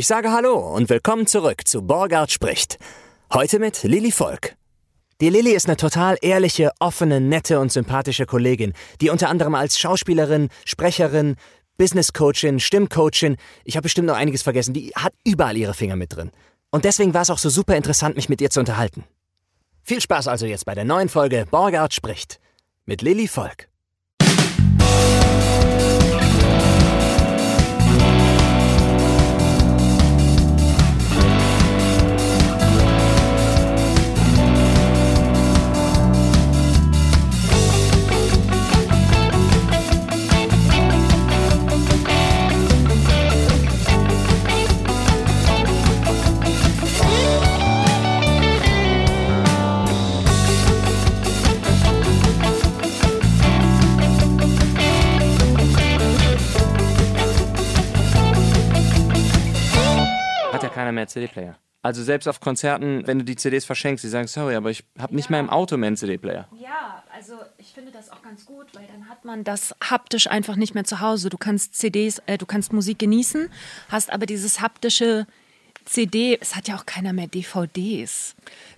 Ich sage Hallo und willkommen zurück zu Borgard spricht. Heute mit Lilly Volk. Die Lilly ist eine total ehrliche, offene, nette und sympathische Kollegin, die unter anderem als Schauspielerin, Sprecherin, Business Coachin, Stimmcoachin, ich habe bestimmt noch einiges vergessen, die hat überall ihre Finger mit drin. Und deswegen war es auch so super interessant, mich mit ihr zu unterhalten. Viel Spaß also jetzt bei der neuen Folge Borgard spricht mit Lilly Volk. Keiner mehr CD-Player. Also selbst auf Konzerten, wenn du die CDs verschenkst, die sagen, sorry, aber ich habe nicht mehr im Auto mehr einen CD-Player. Ja, also ich finde das auch ganz gut, weil dann hat man das haptisch einfach nicht mehr zu Hause. Du kannst CDs, äh, du kannst Musik genießen, hast aber dieses haptische CD, es hat ja auch keiner mehr DVDs.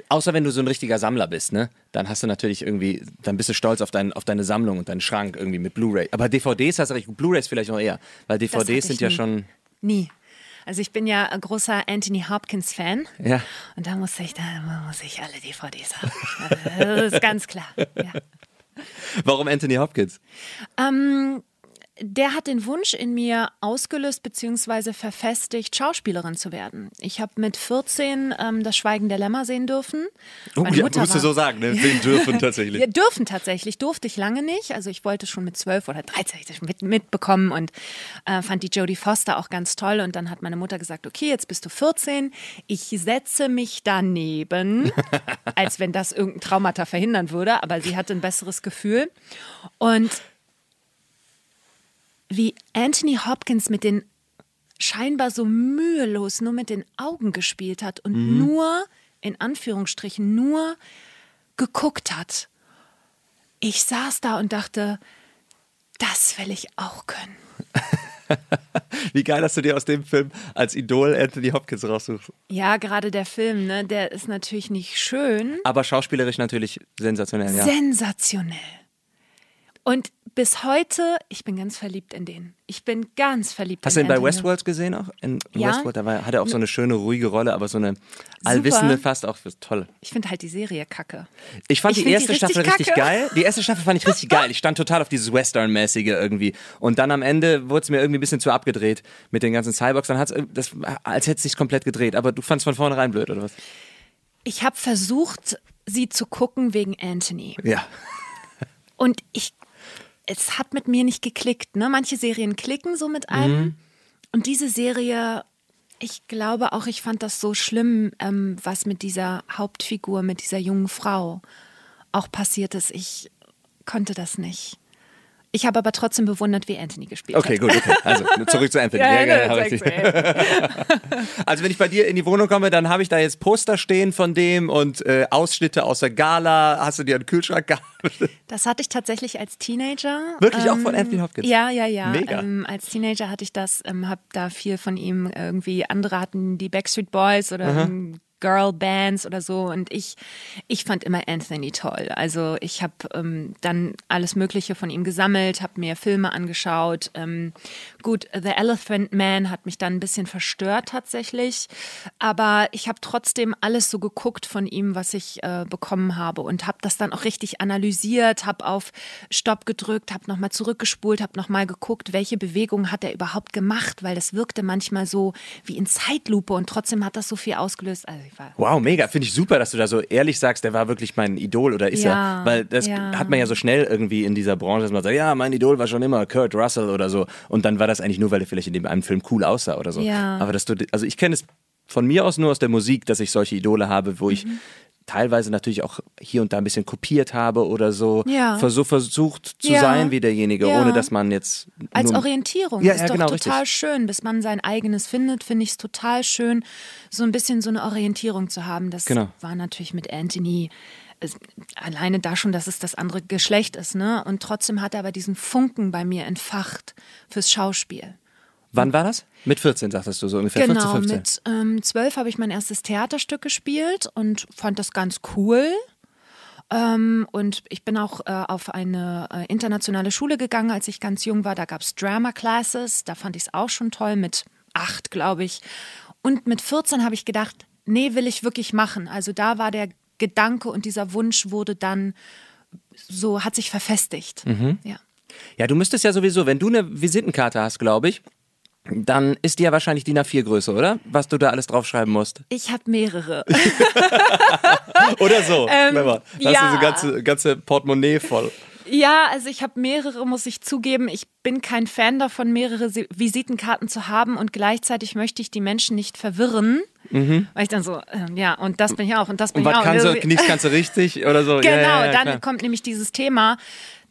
Außer wenn du so ein richtiger Sammler bist, ne? Dann hast du natürlich irgendwie, dann bist du stolz auf, dein, auf deine Sammlung und deinen Schrank irgendwie mit Blu-ray. Aber DVDs hast du recht, Blu-rays vielleicht noch eher, weil Das hatte DVDs ich sind ja nie. schon. Nie. Also ich bin ja ein großer Anthony Hopkins Fan. Ja. Und da muss ich, da muss ich alle DVDs haben. Das ist ganz klar. Ja. Warum Anthony Hopkins? Ähm, der hat den Wunsch in mir ausgelöst bzw. verfestigt, Schauspielerin zu werden. Ich habe mit 14 ähm, das Schweigen der Lämmer sehen dürfen. Oh, Meine ja, Mutter musst du war- so sagen, ne? Sehen dürfen tatsächlich. Wir dürfen tatsächlich, durfte ich lange nicht. Also ich wollte schon mit 12 oder 13 hab ich das mit, mitbekommen und äh, fand die Jodie Foster auch ganz toll. Und dann hat meine Mutter gesagt, okay, jetzt bist du 14, ich setze mich daneben, als wenn das irgendein Traumata verhindern würde. Aber sie hatte ein besseres Gefühl. Und wie Anthony Hopkins mit den scheinbar so mühelos nur mit den Augen gespielt hat und nur, in Anführungsstrichen, nur geguckt hat. Ich saß da und dachte, das will ich auch können. Wie geil, dass du dir aus dem Film als Idol Anthony Hopkins raussuchst. Ja, gerade der Film, ne, der ist natürlich nicht schön, Aber schauspielerisch natürlich sensationell, ja. sensationell. Und bis heute, ich bin ganz verliebt in den. Ich bin ganz verliebt Hast du in ihn bei Westworld gesehen auch? In, in Ja. Westworld, da war, hat er auch so eine schöne, ruhige Rolle, aber so eine allwissende fast auch toll. Ich finde halt die Serie kacke. Ich fand Ich die erste die richtig Staffel richtig kacke. geil. Die erste Staffel fand ich richtig geil. Ich stand total auf dieses Western-mäßige irgendwie. Und dann am Ende wurde es mir irgendwie ein bisschen zu abgedreht mit den ganzen Cyborgs. Dann hat es das, als hätte es sich komplett gedreht. Aber du fandst von vornherein blöd, oder was? Ich habe versucht, sie zu gucken wegen Anthony. Ja. Und ich, es hat mit mir nicht geklickt. Ne? Manche Serien klicken so mit einem. Mhm. Und diese Serie, ich glaube auch, ich fand das so schlimm, ähm, was mit dieser Hauptfigur, mit dieser jungen Frau auch passiert ist. Ich konnte das nicht. Ich habe aber trotzdem bewundert, wie Anthony gespielt Okay, hat. gut, okay. Also zurück zu Anthony. Ja, Ja, ja, genau, richtig. mir. Also wenn ich bei dir in die Wohnung komme, dann habe ich da jetzt Poster stehen von dem und äh, Ausschnitte aus der Gala. Hast du dir einen Kühlschrank gehabt? Das hatte ich tatsächlich als Teenager. Wirklich auch von Anthony Hopkins? Ja, ja, ja. Mega. Ähm, als Teenager hatte ich das, ähm, habe da viel von ihm irgendwie, andere hatten die Backstreet Boys oder ähm, Girl-Bands oder so und ich, ich fand immer Anthony toll. Also ich habe ähm, dann alles Mögliche von ihm gesammelt, habe mir Filme angeschaut. Ähm, gut, The Elephant Man hat mich dann ein bisschen verstört tatsächlich, aber ich habe trotzdem alles so geguckt von ihm, was ich äh, bekommen habe und habe das dann auch richtig analysiert, habe auf Stopp gedrückt, habe nochmal zurückgespult, habe nochmal geguckt, welche Bewegungen hat er überhaupt gemacht, weil das wirkte manchmal so wie in Zeitlupe und trotzdem hat das so viel ausgelöst. Also war Wow, mega. Finde ich super, dass du da so ehrlich sagst, der war wirklich mein Idol oder ist Ja, er? Weil das ja. hat man ja so schnell irgendwie in dieser Branche, dass man sagt, ja, mein Idol war schon immer Kurt Russell oder so. Und dann war das eigentlich nur, weil er vielleicht in dem einen Film cool aussah oder so. Ja. Aber dass du, also ich kenne es von mir aus nur aus der Musik, dass ich solche Idole habe, wo Mhm. ich teilweise natürlich auch hier und da ein bisschen kopiert habe oder so. Ja. Versuch, versucht zu Ja. sein wie derjenige, Ja. ohne dass man jetzt. Als Orientierung. Ja, ist ja, doch genau, total richtig. schön. Bis man sein eigenes findet, finde ich es total schön, so ein bisschen so eine Orientierung zu haben. Das Genau. war natürlich mit Anthony alleine da schon, dass es das andere Geschlecht ist, ne? Und trotzdem hat er aber diesen Funken bei mir entfacht fürs Schauspiel. Wann war das? Mit 14, sagtest du so ungefähr. Genau, 14, 15. mit ähm, 12 habe ich mein erstes Theaterstück gespielt und fand das ganz cool. Ähm, und ich bin auch äh, auf eine äh, internationale Schule gegangen, als ich ganz jung war. Da gab es Drama Classes. Da fand ich es auch schon toll, mit acht, glaube ich. Und mit 14 habe ich gedacht, nee, will ich wirklich machen. Also da war der Gedanke und dieser Wunsch wurde dann so, hat sich verfestigt. Ja. Ja, du müsstest ja sowieso, wenn du eine Visitenkarte hast, glaube ich, dann ist die ja wahrscheinlich DIN A4-Größe, oder? Was du da alles draufschreiben musst. Ich habe mehrere. Oder so. Clever. Da hast ja. du so ganze, ganze Portemonnaie voll. Ja, also ich habe mehrere, muss ich zugeben. Ich bin kein Fan davon, mehrere Si- Visitenkarten zu haben und gleichzeitig möchte ich die Menschen nicht verwirren. Weil ich dann so, ähm, ja, und das bin ich auch und das bin Mhm. Und ich was auch. kannst du, Also- kannst du richtig oder so. Genau, ja, ja, ja, dann klar. kommt nämlich dieses Thema,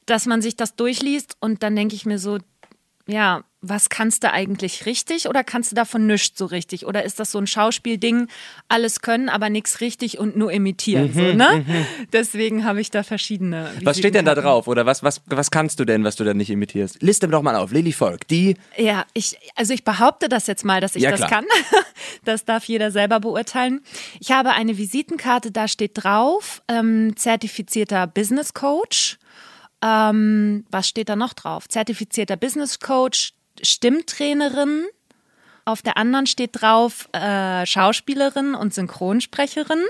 dass man sich das durchliest und dann denke ich mir so, ja, was kannst du eigentlich richtig oder kannst du davon nichts so richtig? Oder ist das so ein Schauspielding, alles können, aber nichts richtig und nur imitieren? so, ne? Deswegen habe ich da verschiedene. Mhm, Was steht denn da drauf? Oder was, was, was kannst du denn, was du da nicht imitierst? Liste doch mal auf. Lilly Volk, die. Ja, ich, also ich behaupte das jetzt mal, dass ich Ja, das klar. kann. Das darf jeder selber beurteilen. Ich habe eine Visitenkarte, da steht drauf, ähm, zertifizierter Business Coach. Ähm, was steht da noch drauf? Zertifizierter Business Coach, Stimmtrainerin. Auf der anderen steht drauf äh, Schauspielerin und Synchronsprecherin.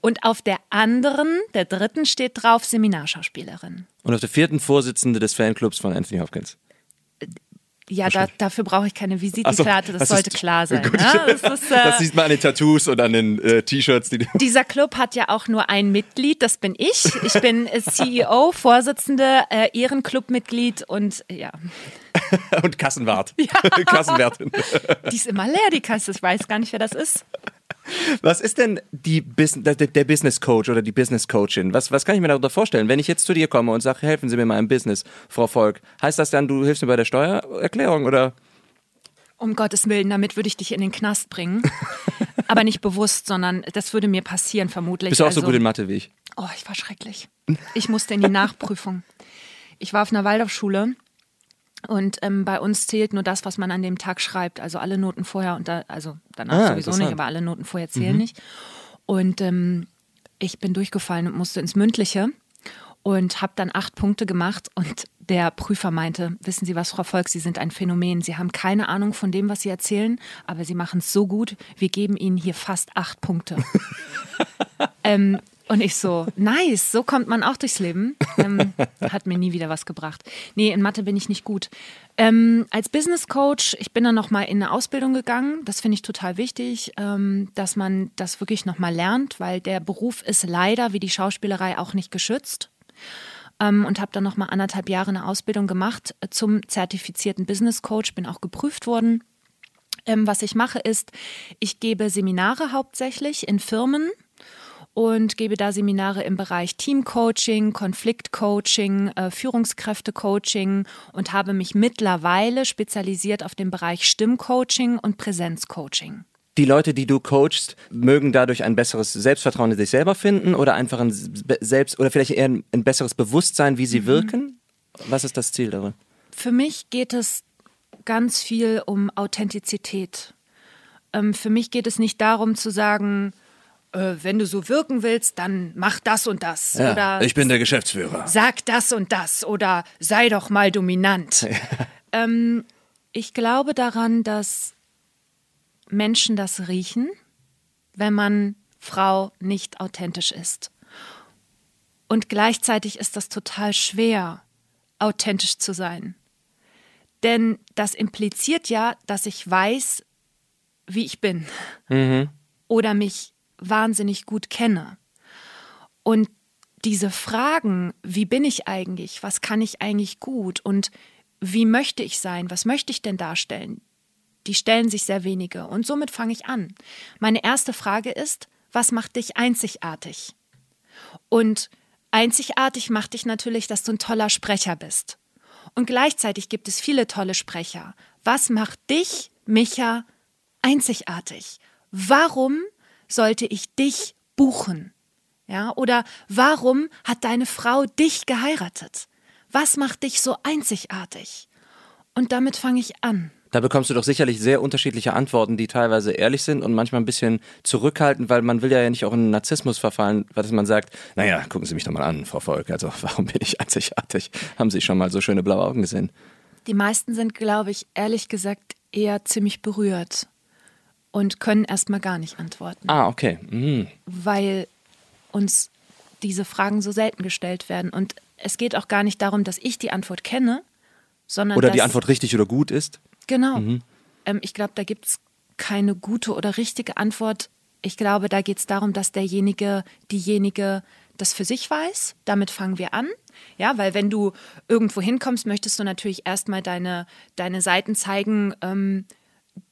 Und auf der anderen, der dritten, steht drauf Seminarschauspielerin. Und auf der vierten Vorsitzende des Fanclubs von Anthony Hopkins. Ja, da, dafür brauche ich keine Visitenkarte, das, das sollte ist- klar sein. Ne? Das ist, äh, Das sieht man an den Tattoos und an den äh, T-Shirts, die du. Dieser Club hat ja auch nur ein Mitglied, das bin ich. Ich bin CEO, Vorsitzende, äh, Ehrenclubmitglied und ja, Und Kassenwart. Kassenwärtin. die ist immer leer, die Kasse. Ich weiß gar nicht, wer das ist. Was ist denn die Bus der, Business Coach oder die Business Coachin? Was, was kann ich mir darunter vorstellen? Wenn ich jetzt zu dir komme und sage, helfen Sie mir mal im Business, Frau Volk, heißt das dann, du hilfst mir bei der Steuererklärung oder? Um Gottes Willen, damit würde ich dich in den Knast bringen. Aber nicht bewusst, sondern das würde mir passieren, vermutlich. Bist du auch also, so gut in Mathe wie ich? Oh, ich war schrecklich. Ich musste in die Nachprüfung. Ich war auf einer Waldorfschule und ähm, bei uns zählt nur das, was man an dem Tag schreibt. Also alle Noten vorher und da, also danach Ah, sowieso nicht, aber alle Noten vorher zählen nicht. Und ähm, ich bin durchgefallen und musste ins Mündliche und habe dann acht Punkte gemacht und der Prüfer meinte, wissen Sie was, Frau Volk, Sie sind ein Phänomen. Sie haben keine Ahnung von dem, was Sie erzählen, aber Sie machen es so gut, wir geben Ihnen hier fast acht Punkte. ähm, und ich so, nice, so kommt man auch durchs Leben. Ähm, hat mir nie wieder was gebracht. Nee, in Mathe bin ich nicht gut. Ähm, als Business Coach, ich bin dann nochmal in eine Ausbildung gegangen. Das finde ich total wichtig, ähm, dass man das wirklich nochmal lernt, weil der Beruf ist leider wie die Schauspielerei auch nicht geschützt. Ähm, und habe dann nochmal anderthalb Jahre eine Ausbildung gemacht äh, zum zertifizierten Business Coach, bin auch geprüft worden. Ähm, was ich mache ist, ich gebe Seminare hauptsächlich in Firmen und gebe da Seminare im Bereich Teamcoaching, Konfliktcoaching, äh, Führungskräftecoaching und habe mich mittlerweile spezialisiert auf den Bereich Stimmcoaching und Präsenzcoaching. Die Leute, die du coachst, mögen dadurch ein besseres Selbstvertrauen in sich selber finden oder einfach ein selbst oder vielleicht eher ein, ein besseres Bewusstsein, wie sie Mhm. wirken? Was ist das Ziel darin? Für mich geht es ganz viel um Authentizität. Ähm, für mich geht es nicht darum zu sagen, wenn du so wirken willst, dann mach das und das. oder bin der Geschäftsführer. sag das und das oder sei doch mal dominant. ähm, ich glaube daran, dass Menschen das riechen, wenn man Frau nicht authentisch ist. Und gleichzeitig ist das total schwer, authentisch zu sein. Denn das impliziert ja, dass ich weiß, wie ich bin. Oder mich wahnsinnig gut kenne. Und diese Fragen, wie bin ich eigentlich, was kann ich eigentlich gut und wie möchte ich sein, was möchte ich denn darstellen, die stellen sich sehr wenige. Und somit fange ich an. Meine erste Frage ist, was macht dich einzigartig? Und einzigartig macht dich natürlich, dass du ein toller Sprecher bist. Und gleichzeitig gibt es viele tolle Sprecher. Was macht dich, Micha, einzigartig? Warum sollte ich dich buchen? Ja, oder warum hat deine Frau dich geheiratet? Was macht dich so einzigartig? Und damit fange ich an. Da bekommst du doch sicherlich sehr unterschiedliche Antworten, die teilweise ehrlich sind und manchmal ein bisschen zurückhaltend, weil man will ja nicht auch in Narzissmus verfallen, dass man sagt, naja, gucken Sie mich doch mal an, Frau Volk, also warum bin ich einzigartig? Haben Sie schon mal so schöne blaue Augen gesehen? Die meisten sind, glaube ich, ehrlich gesagt eher ziemlich berührt und können erstmal gar nicht antworten. Ah, okay. Mhm. Weil uns diese Fragen so selten gestellt werden. Und es geht auch gar nicht darum, dass ich die Antwort kenne, sondern. Oder dass, die Antwort richtig oder gut ist? Genau. Mhm. Ähm, ich glaube, da gibt es keine gute oder richtige Antwort. Ich glaube, da geht es darum, dass derjenige, diejenige das für sich weiß. Damit fangen wir an. Ja, weil wenn du irgendwo hinkommst, möchtest du natürlich erstmal deine, deine Seiten zeigen, ähm,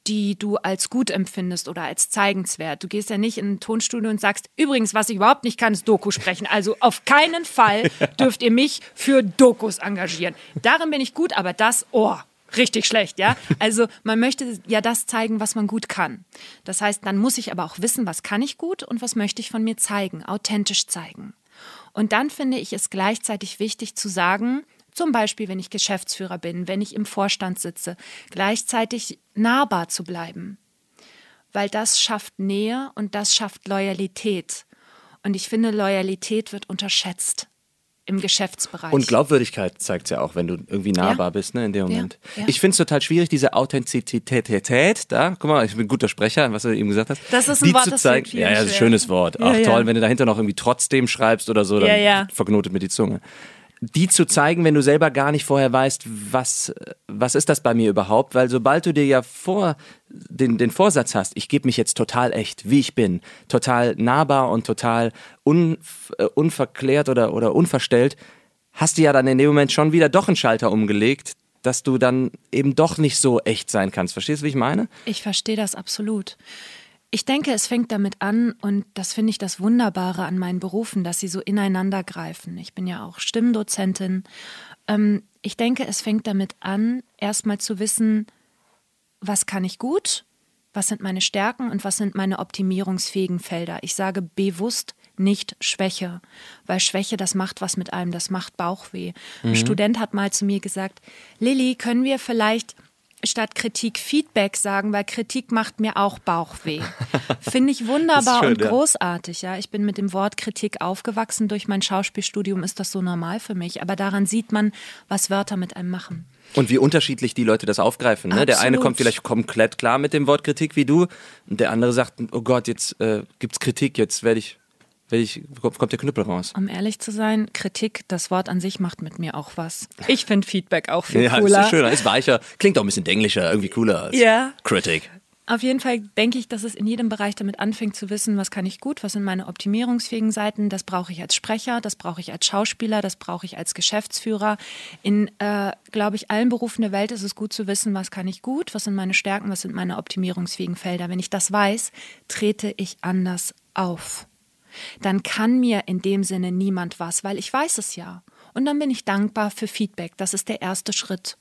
die du als gut empfindest oder als zeigenswert. Du gehst ja nicht in ein Tonstudio und sagst, übrigens, was ich überhaupt nicht kann, ist Doku sprechen. Also auf keinen Fall dürft ihr mich für Dokus engagieren. Darin bin ich gut, aber das, oh, richtig schlecht, ja. Also man möchte ja das zeigen, was man gut kann. Das heißt, dann muss ich aber auch wissen, was kann ich gut und was möchte ich von mir zeigen, authentisch zeigen. Und dann finde ich es gleichzeitig wichtig zu sagen, zum Beispiel, wenn ich Geschäftsführer bin, wenn ich im Vorstand sitze, gleichzeitig nahbar zu bleiben. Weil das schafft Nähe und das schafft Loyalität. Und ich finde, Loyalität wird unterschätzt im Geschäftsbereich. Und Glaubwürdigkeit zeigt es ja auch, wenn du irgendwie nahbar ja. bist, ne, in dem Moment. Ja, ja. Ich finde es total schwierig, diese Authentizität da, guck mal, ich bin ein guter Sprecher, was du eben gesagt hast. Das ist ein die Wort, zu das zeigen. Ja, ja, das ist ein schönes Wort. Ach toll, wenn du dahinter noch irgendwie trotzdem schreibst oder so, dann verknotet mit die Zunge die zu zeigen, wenn du selber gar nicht vorher weißt, was, was ist das bei mir überhaupt? Weil sobald du dir ja vor den, den Vorsatz hast, ich gebe mich jetzt total echt, wie ich bin, total nahbar und total un, äh, unverklärt oder, oder unverstellt, hast du ja dann in dem Moment schon wieder doch einen Schalter umgelegt, dass du dann eben doch nicht so echt sein kannst. Verstehst du, wie ich meine? Ich verstehe das absolut. Ich denke, es fängt damit an, und das finde ich das Wunderbare an meinen Berufen, dass sie so ineinander greifen. Ich bin ja auch Stimmdozentin. Ähm, ich denke, es fängt damit an, erstmal zu wissen, was kann ich gut, was sind meine Stärken und was sind meine optimierungsfähigen Felder. Ich sage bewusst nicht Schwäche, weil Schwäche, das macht was mit einem, das macht Bauchweh. Mhm. Ein Student hat mal zu mir gesagt, Lilly, können wir vielleicht statt Kritik Feedback sagen, weil Kritik macht mir auch Bauchweh. Finde ich wunderbar schön, und großartig. Ja. Ich bin mit dem Wort Kritik aufgewachsen. Durch mein Schauspielstudium ist das so normal für mich. Aber daran sieht man, was Wörter mit einem machen. Und wie unterschiedlich die Leute das aufgreifen. Ne? Der eine kommt vielleicht komplett klar mit dem Wort Kritik wie du und der andere sagt, oh Gott, jetzt äh, es Kritik, jetzt werde ich ich, kommt der Knüppel raus. Um ehrlich zu sein, Kritik, das Wort an sich macht mit mir auch was. Ich finde Feedback auch viel ja, cooler. Ja, ist schöner, ist weicher, klingt auch ein bisschen denglischer, irgendwie cooler als ja. Kritik. Auf jeden Fall denke ich, dass es in jedem Bereich damit anfängt zu wissen, was kann ich gut, was sind meine optimierungsfähigen Seiten. Das brauche ich als Sprecher, das brauche ich als Schauspieler, das brauche ich als Geschäftsführer. In, äh, glaube ich, allen Berufen der Welt ist es gut zu wissen, was kann ich gut, was sind meine Stärken, was sind meine optimierungsfähigen Felder. Wenn ich das weiß, trete ich anders auf dann kann mir in dem Sinne niemand was, weil ich weiß es ja. Und dann bin ich dankbar für Feedback. Das ist der erste Schritt.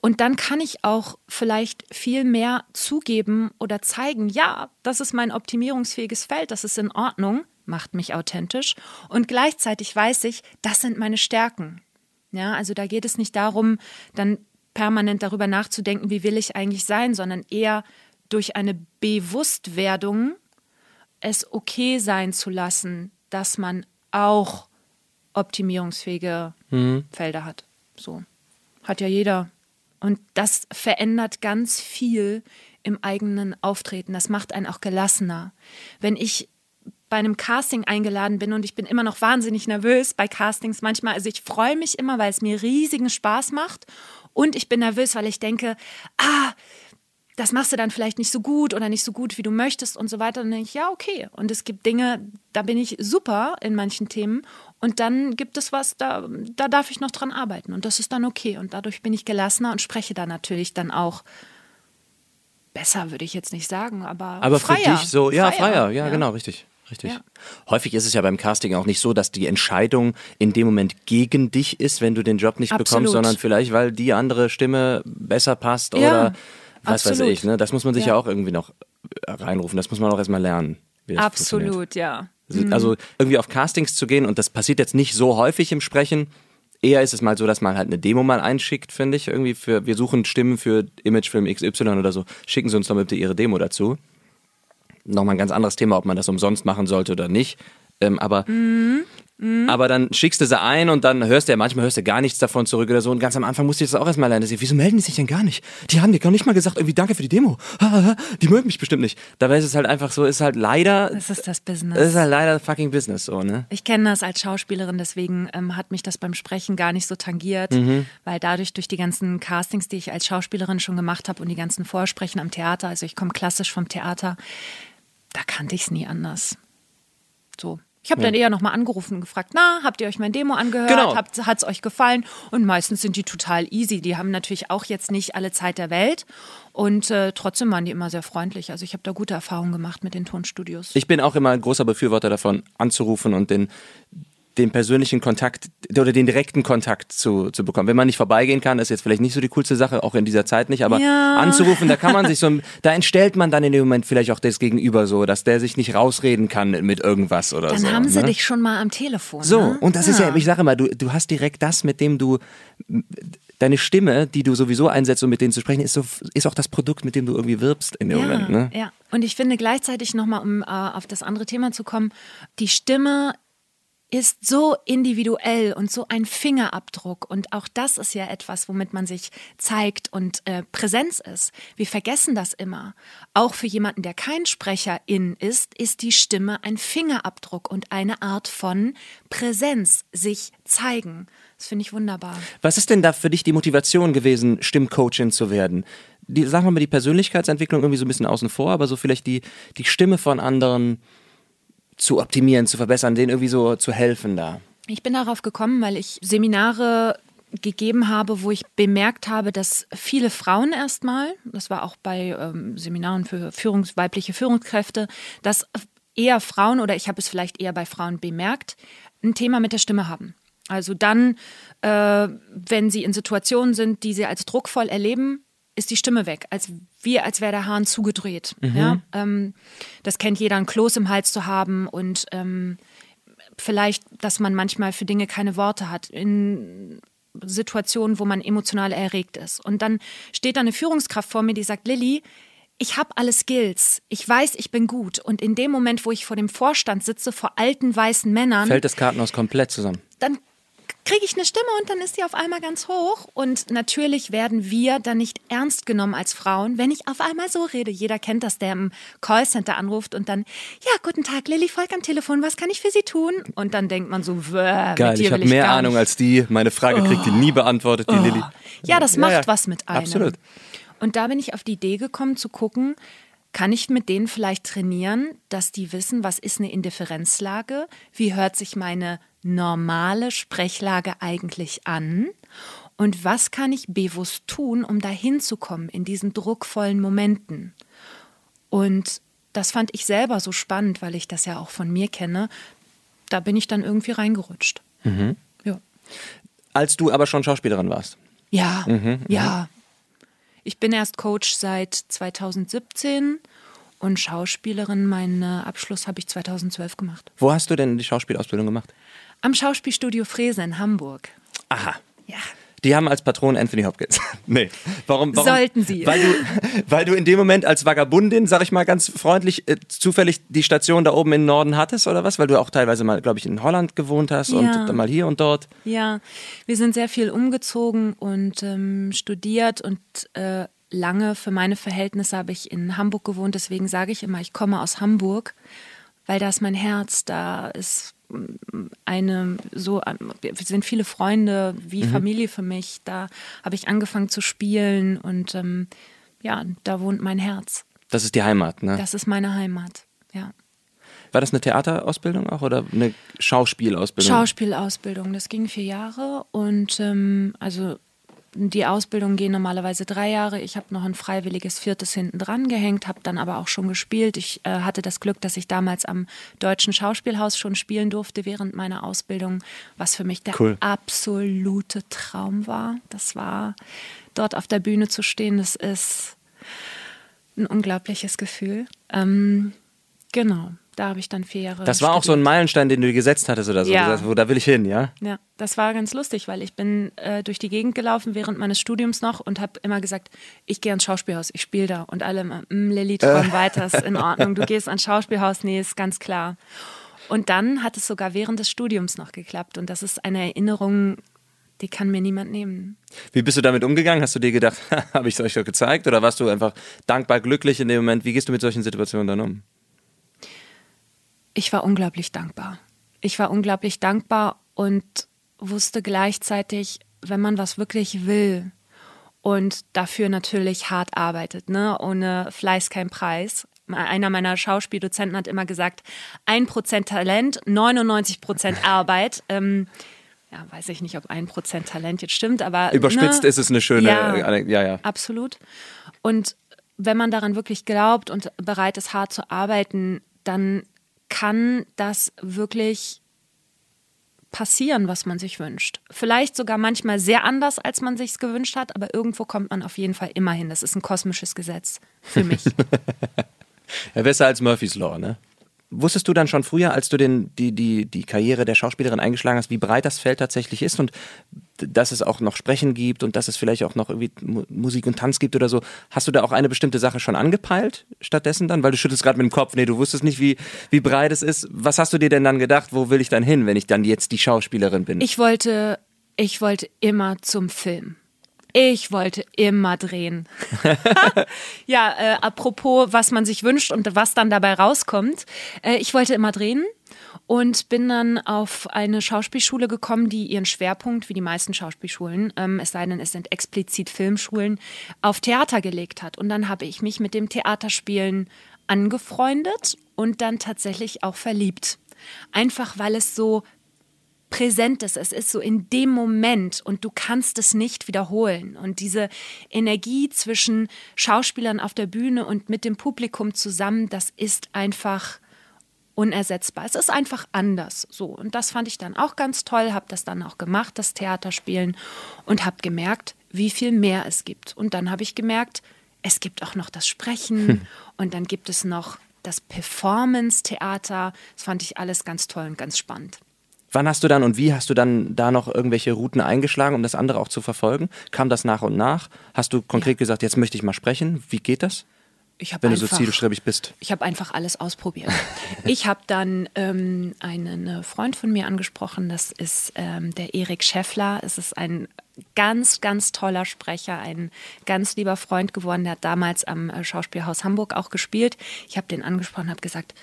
Und dann kann ich auch vielleicht viel mehr zugeben oder zeigen, ja, das ist mein optimierungsfähiges Feld, das ist in Ordnung, macht mich authentisch. Und gleichzeitig weiß ich, das sind meine Stärken. Ja, also da geht es nicht darum, dann permanent darüber nachzudenken, wie will ich eigentlich sein, sondern eher durch eine Bewusstwerdung es okay sein zu lassen, dass man auch optimierungsfähige mhm. Felder hat. So. Hat ja jeder. Und das verändert ganz viel im eigenen Auftreten. Das macht einen auch gelassener. Wenn ich bei einem Casting eingeladen bin und ich bin immer noch wahnsinnig nervös bei Castings manchmal. Also ich freue mich immer, weil es mir riesigen Spaß macht und ich bin nervös, weil ich denke, ah, das machst du dann vielleicht nicht so gut oder nicht so gut, wie du möchtest und so weiter. Und dann denke ich, ja, okay. Und es gibt Dinge, da bin ich super in manchen Themen. Und dann gibt es was, da, da darf ich noch dran arbeiten. Und das ist dann okay. Und dadurch bin ich gelassener und spreche da natürlich dann auch besser, würde ich jetzt nicht sagen, aber. Aber freier. für dich so, ja, freier, freier. Ja, ja, genau, richtig. Richtig. Ja. Häufig ist es ja beim Casting auch nicht so, dass die Entscheidung in dem Moment gegen dich ist, wenn du den Job nicht Absolut. bekommst, sondern vielleicht, weil die andere Stimme besser passt ja. oder was Absolut. weiß ich, ne? Das muss man sich ja. ja auch irgendwie noch reinrufen. Das muss man auch erstmal lernen. Absolut, ja. Also, mhm. also irgendwie auf Castings zu gehen und das passiert jetzt nicht so häufig im Sprechen, eher ist es mal so, dass man halt eine Demo mal einschickt, finde ich, irgendwie für, wir suchen Stimmen für Imagefilm XY oder so, schicken Sie uns doch bitte Ihre Demo dazu. Nochmal ein ganz anderes Thema, ob man das umsonst machen sollte oder nicht. Ähm, aber, aber dann schickst du sie ein und dann hörst du ja, manchmal hörst du gar nichts davon zurück oder so. Und ganz am Anfang musst du das auch erstmal lernen. Wieso melden die sich denn gar nicht? Die haben dir gar nicht mal gesagt, irgendwie danke für die Demo. Die mögen mich bestimmt nicht. Dabei ist es halt einfach so, ist halt leider, Das ist das es Business. ist halt leider fucking Business so, ne? Ich kenne das als Schauspielerin, deswegen ähm, hat mich das beim Sprechen gar nicht so tangiert, Mhm. weil dadurch durch die ganzen Castings, die ich als Schauspielerin schon gemacht habe und die ganzen Vorsprechen am Theater, also ich komme klassisch vom Theater, da kannte ich es nie anders. So. Ich habe dann eher nochmal angerufen und gefragt, na, habt ihr euch mein Demo angehört? Genau. Hat es euch gefallen? Und meistens sind die total easy. Die haben natürlich auch jetzt nicht alle Zeit der Welt. Und äh, trotzdem waren die immer sehr freundlich. Also ich habe da gute Erfahrungen gemacht mit den Tonstudios. Ich bin auch immer ein großer Befürworter davon, anzurufen und den, den persönlichen Kontakt oder den direkten Kontakt zu, zu bekommen. Wenn man nicht vorbeigehen kann, ist jetzt vielleicht nicht so die coolste Sache, auch in dieser Zeit nicht, aber Ja. anzurufen, da kann man sich so, da entstellt man dann in dem Moment vielleicht auch das Gegenüber so, dass der sich nicht rausreden kann mit irgendwas oder dann so. haben sie ne? dich schon mal am Telefon. So, ne? und das ist ja, ich sage immer, du, du hast direkt das, mit dem du, deine Stimme, die du sowieso einsetzt, um mit denen zu sprechen, ist, so, ist auch das Produkt, mit dem du irgendwie wirbst in dem ja, Moment. Ne? Ja, und ich finde gleichzeitig nochmal, um äh, auf das andere Thema zu kommen, die Stimme ist so individuell und so ein Fingerabdruck. Und auch das ist ja etwas, womit man sich zeigt und äh, Präsenz ist. Wir vergessen das immer. Auch für jemanden, der kein Sprecherin ist, ist die Stimme ein Fingerabdruck und eine Art von Präsenz, sich zeigen. Das finde ich wunderbar. Was ist denn da für dich die Motivation gewesen, Stimmcoachin zu werden? Die, sagen wir mal, die Persönlichkeitsentwicklung irgendwie so ein bisschen außen vor, aber so vielleicht die, die Stimme von anderen zu optimieren, zu verbessern, denen irgendwie so zu helfen da. Ich bin darauf gekommen, weil ich Seminare gegeben habe, wo ich bemerkt habe, dass viele Frauen erstmal, das war auch bei ähm, Seminaren für Führungs weibliche Führungskräfte, dass eher Frauen oder ich habe es vielleicht eher bei Frauen bemerkt, ein Thema mit der Stimme haben. Also dann, äh, wenn sie in Situationen sind, die sie als druckvoll erleben, ist die Stimme weg, als wie als wäre der Hahn zugedreht. Ja? Ähm, das kennt jeder, ein Kloß im Hals zu haben und ähm, vielleicht, dass man manchmal für Dinge keine Worte hat. In Situationen, wo man emotional erregt ist. Und dann steht da eine Führungskraft vor mir, die sagt, Lilly, ich habe alle Skills. Ich weiß, ich bin gut. Und in dem Moment, wo ich vor dem Vorstand sitze, vor alten weißen Männern, Fällt das Kartenhaus komplett zusammen. dann kriege ich eine Stimme und dann ist die auf einmal ganz hoch. Und natürlich werden wir dann nicht ernst genommen als Frauen, wenn ich auf einmal so rede. Jeder kennt das, der im Callcenter anruft und dann, ja, guten Tag, Lilly Volk am Telefon, was kann ich für Sie tun? Und dann denkt man so, "Wäh, Geil, mit dir ich habe mehr gar Ahnung als die. Meine Frage kriegt die nie beantwortet, die Lilly. Ja, das Ja, macht ja. was mit einem. Absolut. Und da bin ich auf die Idee gekommen zu gucken, kann ich mit denen vielleicht trainieren, dass die wissen, was ist eine Indifferenzlage, wie hört sich meine normale Sprechlage eigentlich an und was kann ich bewusst tun, um dahin zu kommen in diesen druckvollen Momenten. Und das fand ich selber so spannend, weil ich das ja auch von mir kenne. Da bin ich dann irgendwie reingerutscht. Mhm. Ja. Als du aber schon Schauspielerin warst. Ja, ja. Ich bin erst Coach seit 2017 und Schauspielerin. Meinen Abschluss habe ich 2012 gemacht. Wo hast du denn die Schauspielausbildung gemacht? Am Schauspielstudio Frese in Hamburg. Aha. Ja. Die haben als Patron Anthony Hopkins. nee. Warum, warum? Sollten sie. Weil du, weil du in dem Moment als Vagabundin, sag ich mal ganz freundlich, äh, zufällig die Station da oben im Norden hattest oder was? Weil du auch teilweise mal, glaube ich, in Holland gewohnt hast und Ja. dann mal hier und dort. Ja, wir sind sehr viel umgezogen und ähm, studiert und äh, lange für meine Verhältnisse habe ich in Hamburg gewohnt. Deswegen sage ich immer, ich komme aus Hamburg, weil da ist mein Herz, da ist eine so, wir sind viele Freunde wie Familie für mich. Da habe ich angefangen zu spielen und ähm, ja, da wohnt mein Herz. Das ist die Heimat, ne? Das ist meine Heimat. Ja. War das eine Theaterausbildung auch oder eine Schauspielausbildung? Schauspielausbildung, das ging vier Jahre und ähm, also die Ausbildung gehen normalerweise drei Jahre. Ich habe noch ein freiwilliges viertes hinten dran gehängt, habe dann aber auch schon gespielt. Ich äh, hatte das Glück, dass ich damals am Deutschen Schauspielhaus schon spielen durfte während meiner Ausbildung, was für mich der Cool. absolute Traum war. Das war dort auf der Bühne zu stehen, das ist ein unglaubliches Gefühl. Ähm, genau. Da habe ich dann vier Jahre. Das war auch so ein Meilenstein, den du gesetzt hattest oder so. Ja. Du sagst, wo, da will ich hin, ja? Ja, das war ganz lustig, weil ich bin äh, durch die Gegend gelaufen während meines Studiums noch und habe immer gesagt, ich gehe ans Schauspielhaus, ich spiele da. Und alle immer, mm, Lilly, träum weiter, ist in Ordnung. Du gehst ans Schauspielhaus, nee, ist ganz klar. Und dann hat es sogar während des Studiums noch geklappt. Und das ist eine Erinnerung, die kann mir niemand nehmen. Wie bist du damit umgegangen? Hast du dir gedacht, habe ich es euch doch gezeigt? Oder warst du einfach dankbar, glücklich in dem Moment? Wie gehst du mit solchen Situationen dann um? Ich war unglaublich dankbar. Ich war unglaublich dankbar und wusste gleichzeitig, wenn man was wirklich will und dafür natürlich hart arbeitet, ne? ohne Fleiß kein Preis. Einer meiner Schauspieldozenten hat immer gesagt, ein Prozent Talent, 99 Prozent Arbeit. Ähm, ja, weiß ich nicht, ob ein Prozent Talent jetzt stimmt, aber Überspitzt ne? ist es eine schöne, Ja. äh, ja, ja. Absolut. Und wenn man daran wirklich glaubt und bereit ist, hart zu arbeiten, dann kann das wirklich passieren, was man sich wünscht. Vielleicht sogar manchmal sehr anders, als man sich gewünscht hat, aber irgendwo kommt man auf jeden Fall immer hin. Das ist ein kosmisches Gesetz für mich. Ja, besser als Murphy's Law, ne? Wusstest du dann schon früher, als du den, die, die, die Karriere der Schauspielerin eingeschlagen hast, wie breit das Feld tatsächlich ist und dass es auch noch Sprechen gibt und dass es vielleicht auch noch irgendwie Mu- Musik und Tanz gibt oder so? Hast du da auch eine bestimmte Sache schon angepeilt stattdessen dann? Weil du schüttelst gerade mit dem Kopf, nee, du wusstest nicht, wie, wie breit es ist. Was hast du dir denn dann gedacht, wo will ich dann hin, wenn ich dann jetzt die Schauspielerin bin? Ich wollte, ich wollte immer zum Film. Ich wollte immer drehen. ja, äh, apropos, was man sich wünscht und was dann dabei rauskommt. Äh, ich wollte immer drehen und bin dann auf eine Schauspielschule gekommen, die ihren Schwerpunkt, wie die meisten Schauspielschulen, ähm, es sei denn, es sind explizit Filmschulen, auf Theater gelegt hat. Und dann habe ich mich mit dem Theaterspielen angefreundet und dann tatsächlich auch verliebt. Einfach weil es so präsent ist. Es ist so in dem Moment und du kannst es nicht wiederholen. Und diese Energie zwischen Schauspielern auf der Bühne und mit dem Publikum zusammen, das ist einfach unersetzbar. Es ist einfach anders. So und das fand ich dann auch ganz toll. Habe das dann auch gemacht, das Theaterspielen und habe gemerkt, wie viel mehr es gibt. Und dann habe ich gemerkt, es gibt auch noch das Sprechen und dann gibt es noch das Performance-Theater. Das fand ich alles ganz toll und ganz spannend. Wann hast du dann und wie hast du dann da noch irgendwelche Routen eingeschlagen, um das andere auch zu verfolgen? Kam das nach und nach? Hast du konkret gesagt, jetzt möchte ich mal sprechen? Wie geht das, Ich wenn du so einfach- zielstrebig bist? Ich habe einfach alles ausprobiert. Ich habe dann ähm, einen Freund von mir angesprochen, das ist ähm, der Erik Scheffler. Es ist ein ganz, ganz toller Sprecher, ein ganz lieber Freund geworden. Der hat damals am äh, Schauspielhaus Hamburg auch gespielt. Ich habe den angesprochen, habe gesagt,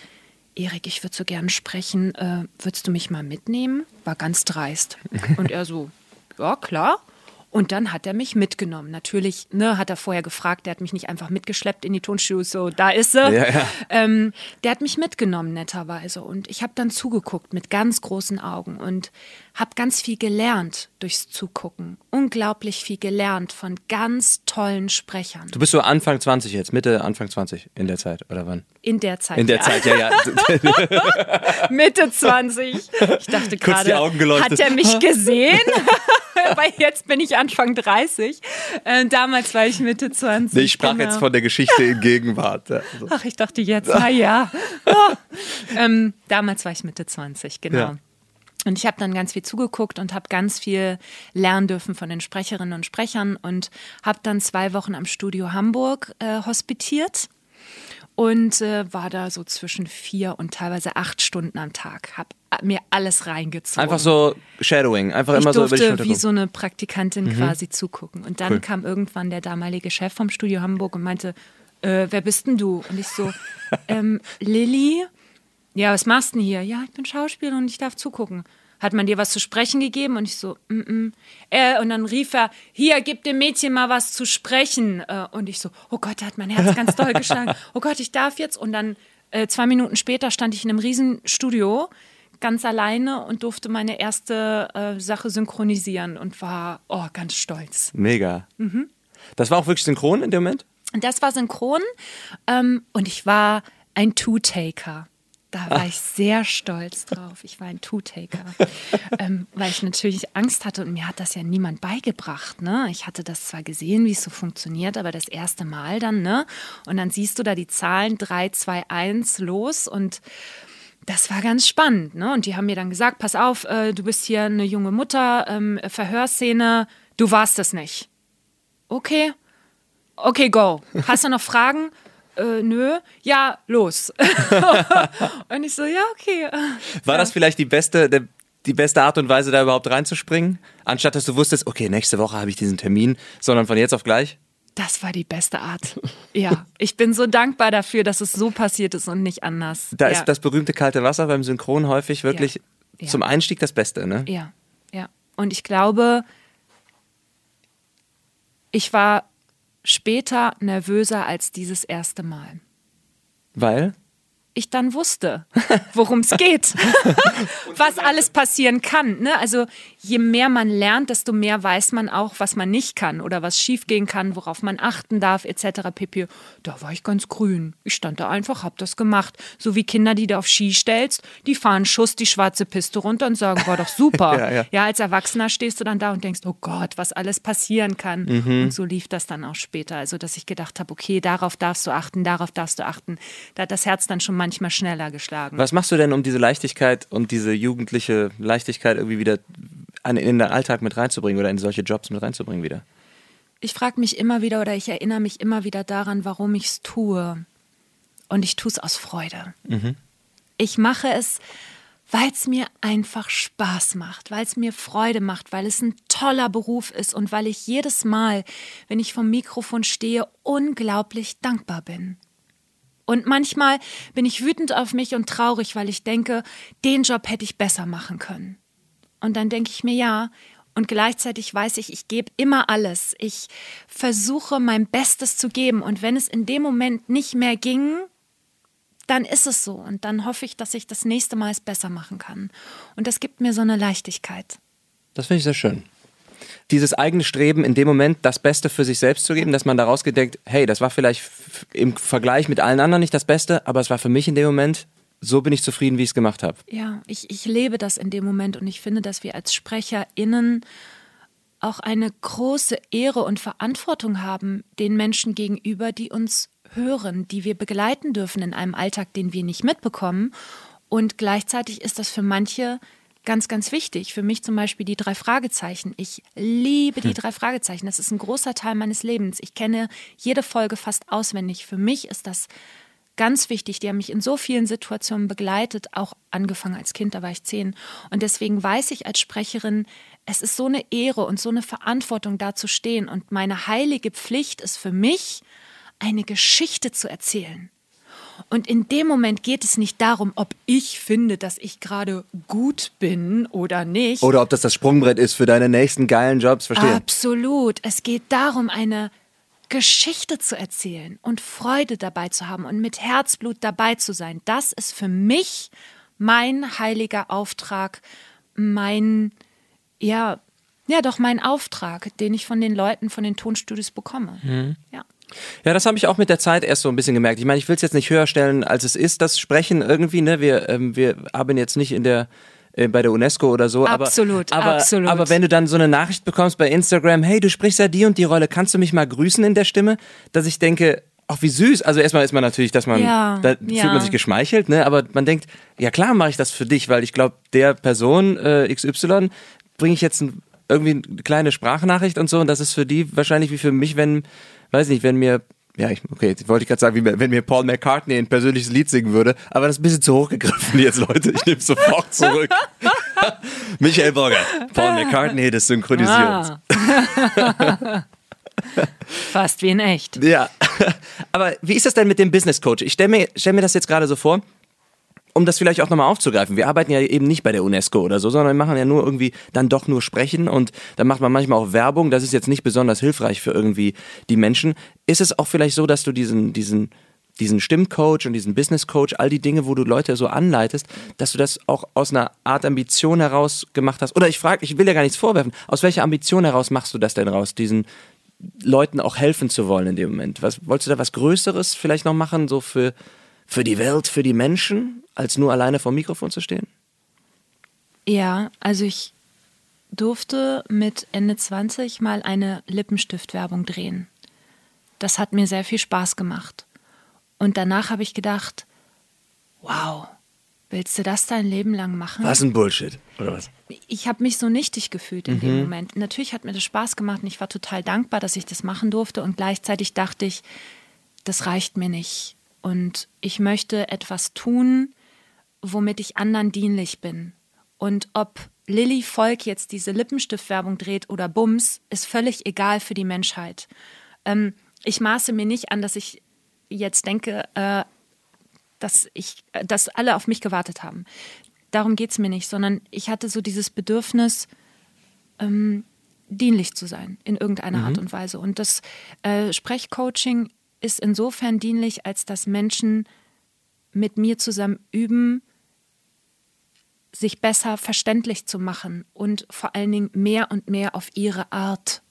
Erik, ich würde so gerne sprechen. Äh, würdest du mich mal mitnehmen? War ganz dreist. Und er so, ja, klar. Und dann hat er mich mitgenommen. Natürlich, ne, hat er vorher gefragt, der hat mich nicht einfach mitgeschleppt in die Tonstudios, so, da ist sie. Ja, ja. Ähm, der hat mich mitgenommen, netterweise. Und ich habe dann zugeguckt mit ganz großen Augen und habe ganz viel gelernt durchs Zugucken. Unglaublich viel gelernt von ganz tollen Sprechern. Du bist so Anfang 20 jetzt, Mitte, Anfang 20 in der Zeit, oder wann? In der Zeit. In der ja. Zeit, ja, ja. Mitte 20. Ich dachte gerade, hat er mich gesehen? Weil jetzt bin ich Anfang 30. Äh, damals war ich Mitte 20. Nee, ich sprach genau. jetzt von der Geschichte in Gegenwart. Ja, so. Ach, ich dachte jetzt, na ja. Oh. Ähm, damals war ich Mitte 20, genau. Ja. Und ich habe dann ganz viel zugeguckt und habe ganz viel lernen dürfen von den Sprecherinnen und Sprechern und habe dann zwei Wochen am Studio Hamburg äh, hospitiert und äh, war da so zwischen vier und teilweise acht Stunden am Tag. Habe mir alles reingezogen. Einfach so Shadowing, einfach Ich immer so über die durfte Schulter wie so eine Praktikantin quasi zugucken. Und dann Cool. kam irgendwann der damalige Chef vom Studio Hamburg und meinte, äh, wer bist denn du? Und ich so, ähm, Lilly? Ja, was machst du denn hier? Ja, ich bin Schauspielerin und ich darf zugucken. Hat man dir was zu sprechen gegeben? Und ich so, mm -mm. Äh, und dann rief er, hier, gib dem Mädchen mal was zu sprechen. Äh, und ich so, oh Gott, da hat mein Herz ganz doll geschlagen. Oh Gott, ich darf jetzt. Und dann äh, zwei Minuten später stand ich in einem riesen Studio, ganz alleine und durfte meine erste äh, Sache synchronisieren und war, oh, ganz stolz. Mega. Mhm. Das war auch wirklich synchron in dem Moment? Das war synchron ähm, und ich war ein Two-Taker. Da war ich sehr stolz drauf. Ich war ein Two-Taker, ähm, weil ich natürlich Angst hatte und mir hat das ja niemand beigebracht. Ne? Ich hatte das zwar gesehen, wie es so funktioniert, aber das erste Mal dann, ne? Und dann siehst du da die Zahlen 3, 2, 1 los und das war ganz spannend. Ne? Und die haben mir dann gesagt, pass auf, äh, du bist hier eine junge Mutter, ähm, Verhörszene, du warst es nicht. Okay, okay, go. Hast du noch Fragen? Äh, nö, ja, los. und ich so, ja, okay. War ja. das vielleicht die beste, der, die beste Art und Weise, da überhaupt reinzuspringen? Anstatt dass du wusstest, okay, nächste Woche habe ich diesen Termin, sondern von jetzt auf gleich? Das war die beste Art. Ja, ich bin so dankbar dafür, dass es so passiert ist und nicht anders. Da ja. ist das berühmte kalte Wasser beim Synchron häufig wirklich Ja. Ja. zum Einstieg das Beste, ne? Ja, ja. Und ich glaube, ich war später nervöser als dieses erste Mal. Weil? Ich dann wusste, worum es geht, was alles passieren kann. Ne? Also je mehr man lernt, desto mehr weiß man auch, was man nicht kann oder was schiefgehen kann, worauf man achten darf, etc. pp. Da war ich ganz grün. Ich stand da einfach, hab das gemacht. So wie Kinder, die du auf Ski stellst, die fahren Schuss die schwarze Piste runter und sagen, war doch super. Ja, ja. ja, als Erwachsener stehst du dann da und denkst, oh Gott, was alles passieren kann. Mhm. Und so lief das dann auch später. Also, dass ich gedacht habe, okay, darauf darfst du achten, darauf darfst du achten. Da hat das Herz dann schon manchmal schneller geschlagen. Was machst du denn, um diese Leichtigkeit und diese jugendliche Leichtigkeit irgendwie wieder an- in den Alltag mit reinzubringen oder in solche Jobs mit reinzubringen wieder? Ich frage mich immer wieder oder ich erinnere mich immer wieder daran, warum ich es tue. Und ich tue es aus Freude. Ich mache es, weil es mir einfach Spaß macht, weil es mir Freude macht, weil es ein toller Beruf ist und weil ich jedes Mal, wenn ich vom Mikrofon stehe, unglaublich dankbar bin. Und manchmal bin ich wütend auf mich und traurig, weil ich denke, den Job hätte ich besser machen können. Und dann denke ich mir, ja, und gleichzeitig weiß ich, ich gebe immer alles. Ich versuche mein Bestes zu geben. Und wenn es in dem Moment nicht mehr ging, dann ist es so. Und dann hoffe ich, dass ich das nächste Mal es besser machen kann. Und das gibt mir so eine Leichtigkeit. Das finde ich sehr schön. Dieses eigene Streben, in dem Moment das Beste für sich selbst zu geben, dass man daraus gedenkt, hey, das war vielleicht im Vergleich mit allen anderen nicht das Beste, aber es war für mich in dem Moment, so bin ich zufrieden, wie ich es gemacht habe. Ja, ich, ich lebe das in dem Moment und ich finde, dass wir als SprecherInnen auch eine große Ehre und Verantwortung haben den Menschen gegenüber, die uns hören, die wir begleiten dürfen in einem Alltag, den wir nicht mitbekommen. Und gleichzeitig ist das für manche ganz, ganz wichtig. Für mich zum Beispiel die drei Fragezeichen. Ich liebe die drei Fragezeichen. Das ist ein großer Teil meines Lebens. Ich kenne jede Folge fast auswendig. Für mich ist das ganz wichtig. Die haben mich in so vielen Situationen begleitet, auch angefangen als Kind, da war ich zehn. Und deswegen weiß ich als Sprecherin, es ist so eine Ehre und so eine Verantwortung, da zu stehen. Und meine heilige Pflicht ist für mich, eine Geschichte zu erzählen. Und in dem Moment geht es nicht darum, ob ich finde, dass ich gerade gut bin oder nicht. Oder ob das das Sprungbrett ist für deine nächsten geilen Jobs, verstehe. Absolut. Es geht darum, eine Geschichte zu erzählen und Freude dabei zu haben und mit Herzblut dabei zu sein. Das ist für mich mein heiliger Auftrag, mein, ja, ja, doch mein Auftrag, den ich von den Leuten, von den Tonstudios bekomme. Ja. Ja, das habe ich auch mit der Zeit erst so ein bisschen gemerkt. Ich meine, ich will es jetzt nicht höher stellen, als es ist, das Sprechen irgendwie. Ne? Wir, ähm, wir arbeiten jetzt nicht in der äh, bei der UNESCO oder so. Absolut, aber, aber, absolut. Aber wenn du dann so eine Nachricht bekommst bei Instagram, hey, du sprichst ja die und die Rolle, kannst du mich mal grüßen in der Stimme? Dass ich denke, ach wie süß. Also erstmal ist man natürlich, dass man, Ja, da ja. fühlt man sich geschmeichelt, ne? Aber man denkt, ja klar mache ich das für dich, weil ich glaube, der Person äh, XY bringe ich jetzt ein, irgendwie eine kleine Sprachnachricht und so und das ist für die wahrscheinlich wie für mich, wenn, weiß nicht, wenn mir ja, ich, okay, jetzt wollte ich gerade sagen, wie, wenn mir Paul McCartney ein persönliches Lied singen würde, aber das ist ein bisschen zu hoch gegriffen jetzt, Leute. Ich nehme sofort zurück. Michael Burger, Paul McCartney des Synchronisierens. Ah. Fast wie in echt. Ja, aber wie ist das denn mit dem Business Coach? Ich stelle mir, stell mir das jetzt gerade so vor, um das vielleicht auch nochmal aufzugreifen. Wir arbeiten ja eben nicht bei der UNESCO oder so, sondern wir machen ja nur irgendwie dann doch nur sprechen und dann macht man manchmal auch Werbung. Das ist jetzt nicht besonders hilfreich für irgendwie die Menschen. Ist es auch vielleicht so, dass du diesen, diesen, diesen Stimmcoach und diesen Business Coach, all die Dinge, wo du Leute so anleitest, dass du das auch aus einer Art Ambition heraus gemacht hast? Oder ich frage, ich will ja gar nichts vorwerfen, aus welcher Ambition heraus machst du das denn raus, diesen Leuten auch helfen zu wollen in dem Moment? Was, wolltest du da was Größeres vielleicht noch machen, so für, für die Welt, für die Menschen, als nur alleine vor dem Mikrofon zu stehen? Ja, also ich durfte mit Ende 20 mal eine Lippenstiftwerbung drehen. Das hat mir sehr viel Spaß gemacht. Und danach habe ich gedacht, wow, willst du das dein Leben lang machen? Was ein Bullshit, oder was? Ich habe mich so nichtig gefühlt in Mhm. dem Moment. Natürlich hat mir das Spaß gemacht und ich war total dankbar, dass ich das machen durfte. Und gleichzeitig dachte ich, das reicht mir nicht. Und ich möchte etwas tun, womit ich anderen dienlich bin. Und ob Lilly Volk jetzt diese Lippenstiftwerbung dreht oder Bums, ist völlig egal für die Menschheit. Ähm, ich maße mir nicht an, dass ich jetzt denke, äh, dass ich, äh, dass alle auf mich gewartet haben. Darum geht es mir nicht, sondern ich hatte so dieses Bedürfnis, ähm, dienlich zu sein in irgendeiner Art und Weise. Und das äh, Sprechcoaching ist insofern dienlich, als dass Menschen mit mir zusammen üben, sich besser verständlich zu machen und vor allen Dingen mehr und mehr auf ihre Art.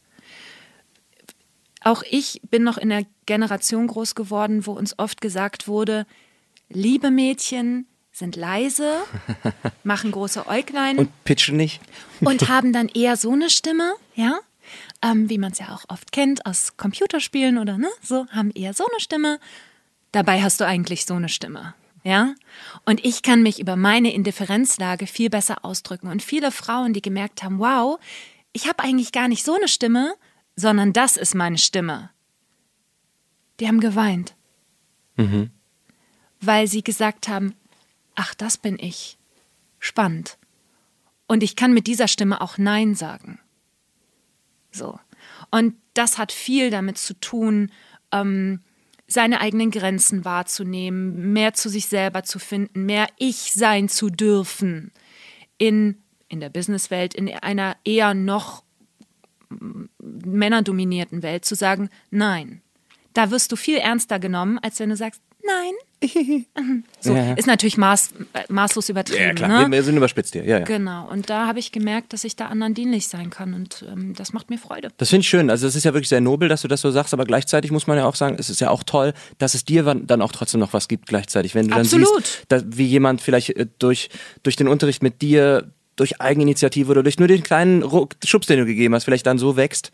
Auch ich bin noch in der Generation groß geworden, wo uns oft gesagt wurde, liebe Mädchen sind leise, machen große Äuglein Und pitchen nicht? und haben dann eher so eine Stimme, ja, ähm, wie man es ja auch oft kennt aus Computerspielen oder ne, so, haben eher so eine Stimme. Dabei hast du eigentlich so eine Stimme, ja. Und ich kann mich über meine Indifferenzlage viel besser ausdrücken. Und viele Frauen, die gemerkt haben, wow, ich habe eigentlich gar nicht so eine Stimme, sondern das ist meine Stimme. Die haben geweint, weil sie gesagt haben, ach, das bin ich. Spannend. Und ich kann mit dieser Stimme auch Nein sagen. So. Und das hat viel damit zu tun, ähm, seine eigenen Grenzen wahrzunehmen, mehr zu sich selber zu finden, mehr ich sein zu dürfen in, in der Businesswelt, in einer eher noch männerdominierten Welt, zu sagen, nein. Da wirst du viel ernster genommen, als wenn du sagst, nein. so, Ja, ist natürlich maß, äh, maßlos übertrieben. Ja, klar. Ne? Wir, sind überspitzt hier. Ja, ja. Genau, und da habe ich gemerkt, dass ich da anderen dienlich sein kann und ähm, das macht mir Freude. Das finde ich schön. Also es ist ja wirklich sehr nobel, dass du das so sagst, aber gleichzeitig muss man ja auch sagen, es ist ja auch toll, dass es dir dann auch trotzdem noch was gibt gleichzeitig. Wenn du dann Absolut. siehst, dass, wie jemand vielleicht äh, durch, durch den Unterricht mit dir, durch Eigeninitiative oder durch nur den kleinen Ruck, Schubs, den du gegeben hast, vielleicht dann so wächst.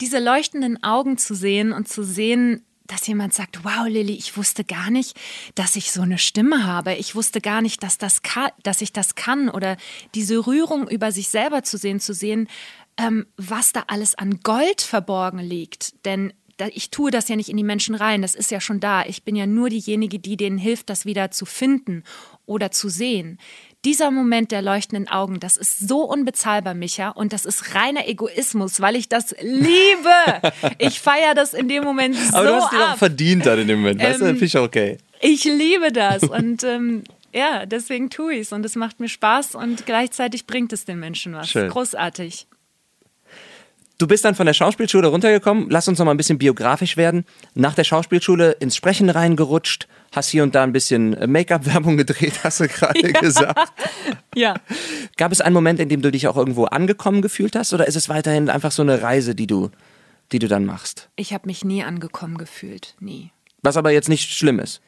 Diese leuchtenden Augen zu sehen und zu sehen, dass jemand sagt, wow, Lilly, ich wusste gar nicht, dass ich so eine Stimme habe. Ich wusste gar nicht, dass, das ka- dass ich das kann. Oder diese Rührung über sich selber zu sehen, zu sehen, ähm, was da alles an Gold verborgen liegt. Denn ich tue das ja nicht in die Menschen rein, das ist ja schon da. Ich bin ja nur diejenige, die denen hilft, das wieder zu finden oder zu sehen. Dieser Moment der leuchtenden Augen, das ist so unbezahlbar, Micha, und das ist reiner Egoismus, weil ich das liebe. Ich feiere das in dem Moment so Aber du hast dir ab. verdient dann in dem Moment. weißt du, Ähm, finde ich auch okay. Ich liebe das und ähm, ja, deswegen tue ich es und es macht mir Spaß und gleichzeitig bringt es den Menschen was. Schön. Großartig. Du bist dann von der Schauspielschule runtergekommen. Lass uns noch mal ein bisschen biografisch werden. Nach der Schauspielschule ins Sprechen reingerutscht, hast hier und da ein bisschen äh, Make-up-Werbung gedreht, hast du gerade gesagt. Ja. Gab es einen Moment, in dem du dich auch irgendwo angekommen gefühlt hast, oder ist es weiterhin einfach so eine Reise, die du, die du dann machst? Ich habe mich nie angekommen gefühlt, nie. Was aber jetzt nicht schlimm ist.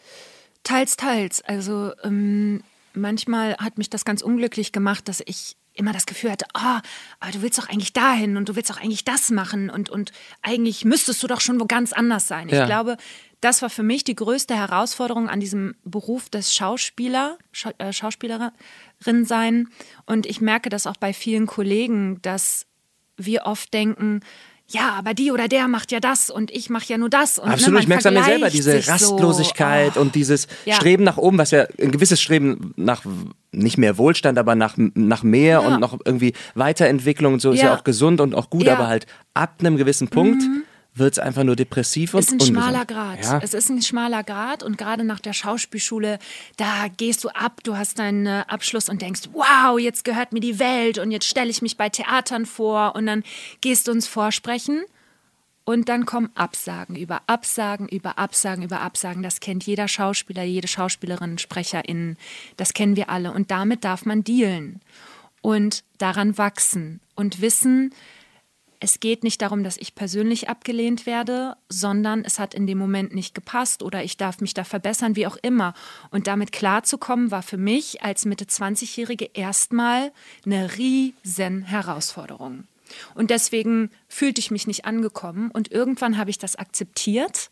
Teils, teils. Also ähm, manchmal hat mich das ganz unglücklich gemacht, dass ich immer das Gefühl hatte, ah, aber du willst doch eigentlich dahin und du willst doch eigentlich das machen und, und eigentlich müsstest du doch schon wo ganz anders sein. Ja. Ich glaube, das war für mich die größte Herausforderung an diesem Beruf des Schauspieler, Schau, äh, Schauspielerin sein. Und ich merke das auch bei vielen Kollegen, dass wir oft denken, ja, aber die oder der macht ja das und ich mache ja nur das. Und, Absolut, ne, ich merke es an mir selber, diese sich so. Rastlosigkeit Oh. und dieses Ja. Streben nach oben, was ja ein gewisses Streben nach nicht mehr Wohlstand, aber nach, nach mehr Ja. und noch irgendwie Weiterentwicklung und so ist ja Ja. auch gesund und auch gut, Ja. Mhm. aber halt ab einem gewissen Punkt wird es einfach nur depressiv und Es ist ein ungesund. schmaler Grad. Ja. Es ist ein schmaler Grad und gerade nach der Schauspielschule, da gehst du ab, du hast deinen äh, Abschluss und denkst, wow, jetzt gehört mir die Welt und jetzt stelle ich mich bei Theatern vor und dann gehst du uns vorsprechen und dann kommen Absagen über Absagen, über Absagen, über Absagen. Das kennt jeder Schauspieler, jede Schauspielerin, SprecherInnen. Das kennen wir alle. Und damit darf man dealen und daran wachsen und wissen, es geht nicht darum, dass ich persönlich abgelehnt werde, sondern es hat in dem Moment nicht gepasst oder ich darf mich da verbessern, wie auch immer. Und damit klarzukommen, war für mich als Mitte 20-Jährige erstmal eine riesen Herausforderung. Und deswegen fühlte ich mich nicht angekommen und irgendwann habe ich das akzeptiert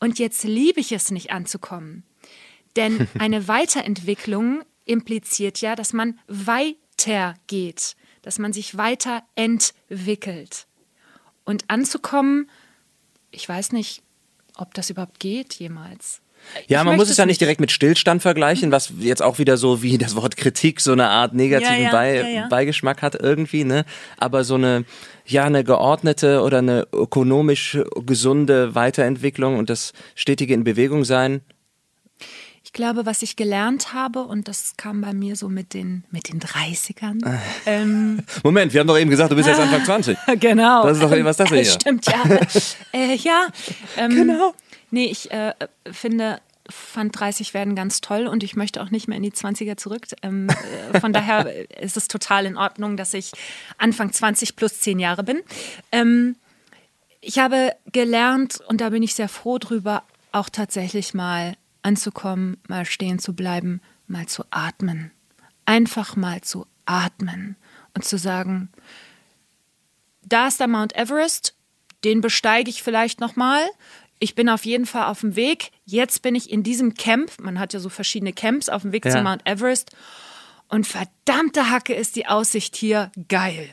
und jetzt liebe ich es nicht anzukommen. Denn eine Weiterentwicklung impliziert ja, dass man weitergeht, dass man sich weiterentwickelt. Und anzukommen, ich weiß nicht, ob das überhaupt geht jemals. Ja, Ich man muss es ja nicht direkt mit Stillstand vergleichen, was jetzt auch wieder so wie das Wort Kritik so eine Art negativen Ja, ja, ja, ja. Beigeschmack hat irgendwie, ne? Aber so eine, ja, eine geordnete oder eine ökonomisch gesunde Weiterentwicklung und das stetige in Bewegung sein. Ich glaube, was ich gelernt habe, und das kam bei mir so mit den, mit den 30ern. ähm, Moment, wir haben doch eben gesagt, du bist jetzt Anfang 20. genau. Das ist doch, was das hier? Stimmt, ja. äh, ja. Ähm, Genau. Nee, ich äh, finde, fand 30 werden ganz toll und ich möchte auch nicht mehr in die 20er zurück. Ähm, äh, von daher ist es total in Ordnung, dass ich Anfang 20 plus 10 Jahre bin. Ähm, ich habe gelernt, und da bin ich sehr froh drüber, auch tatsächlich mal anzukommen, mal stehen zu bleiben, mal zu atmen. Einfach mal zu atmen und zu sagen, da ist der Mount Everest, den besteige ich vielleicht nochmal. Ich bin auf jeden Fall auf dem Weg. Jetzt bin ich in diesem Camp. Man hat ja so verschiedene Camps auf dem Weg Ja. zum Mount Everest. Und verdammte Hacke ist die Aussicht hier geil.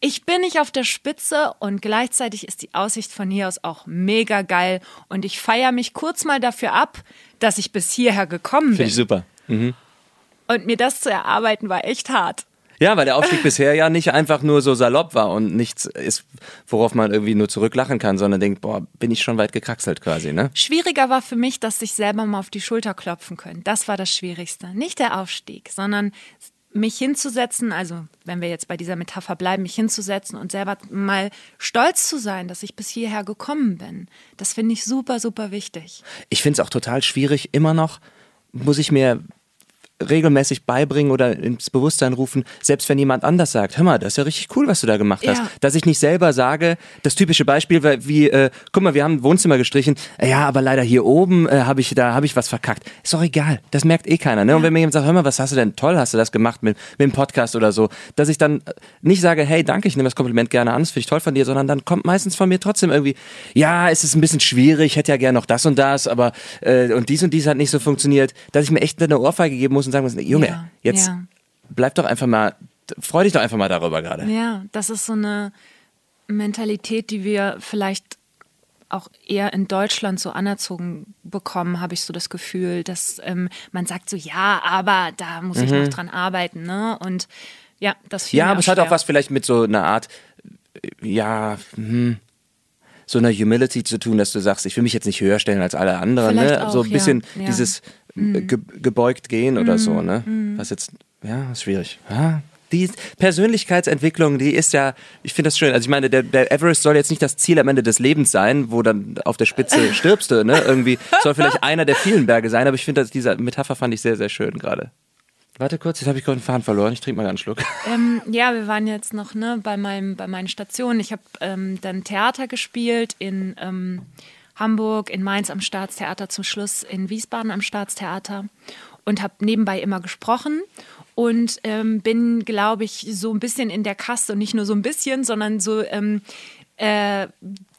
Ich bin nicht auf der Spitze und gleichzeitig ist die Aussicht von hier aus auch mega geil. Und ich feiere mich kurz mal dafür ab, dass ich bis hierher gekommen Finde bin. ich super. Und mir das zu erarbeiten war echt hart. Ja, weil der Aufstieg bisher ja nicht einfach nur so salopp war und nichts ist, worauf man irgendwie nur zurücklachen kann, sondern denkt, boah, bin ich schon weit gekraxelt quasi, ne? Schwieriger war für mich, dass sich selber mal auf die Schulter klopfen können. Das war das Schwierigste. Nicht der Aufstieg, sondern mich hinzusetzen, also wenn wir jetzt bei dieser Metapher bleiben, mich hinzusetzen und selber mal stolz zu sein, dass ich bis hierher gekommen bin. Das finde ich super, super wichtig. Ich finde es auch total schwierig, immer noch muss ich mir regelmäßig beibringen oder ins Bewusstsein rufen, selbst wenn jemand anders sagt, hör mal, das ist ja richtig cool, was du da gemacht hast. Ja. Dass ich nicht selber sage, das typische Beispiel war wie, äh, guck mal, wir haben ein Wohnzimmer gestrichen, ja, aber leider hier oben äh, habe ich, da habe ich was verkackt. Ist doch egal, das merkt eh keiner. Ne? Und wenn mir jemand sagt, hör mal, was hast du denn, toll hast du das gemacht mit, mit dem Podcast oder so, dass ich dann äh, nicht sage, hey, danke, ich nehme das Kompliment gerne an, das finde ich toll von dir, sondern dann kommt meistens von mir trotzdem irgendwie, ja, es ist ein bisschen schwierig, ich hätte ja gerne noch das und das, aber äh, und dies und dies hat nicht so funktioniert, dass ich mir echt eine Ohrfeige geben muss und sagen muss, Junge, Ja, jetzt ja. bleib doch einfach mal, freu dich doch einfach mal darüber gerade. Ja, das ist so eine Mentalität, die wir vielleicht auch eher in Deutschland so anerzogen bekommen, habe ich so das Gefühl, dass ähm, man sagt so, ja, aber da muss ich noch dran arbeiten, ne? Und ja, das Mhm. Ja, aber es hat auch was vielleicht mit so einer Art, ja, hm, so einer Humility zu tun, dass du sagst, ich will mich jetzt nicht höher stellen als alle anderen, Vielleicht ne? auch, so ein ja. bisschen Ja. Mhm. dieses äh, ge gebeugt gehen oder so, ne? Was jetzt, ja, ist schwierig. Ja. Die Persönlichkeitsentwicklung, die ist ja, ich finde das schön. Also ich meine, der, der Everest soll jetzt nicht das Ziel am Ende des Lebens sein, wo dann auf der Spitze stirbst du, ne? Irgendwie soll vielleicht einer der vielen Berge sein, aber ich finde, dass diese Metapher fand ich sehr, sehr schön gerade. Warte kurz, jetzt habe ich gerade den Faden verloren. Ich trinke mal einen Schluck. Ähm, ja, wir waren jetzt noch ne, bei, meinem, bei meinen Stationen. Ich habe ähm, dann Theater gespielt in ähm, Hamburg, in Mainz am Staatstheater, zum Schluss in Wiesbaden am Staatstheater und habe nebenbei immer gesprochen und ähm, bin, glaube ich, so ein bisschen in der Kaste und nicht nur so ein bisschen, sondern so ähm, äh,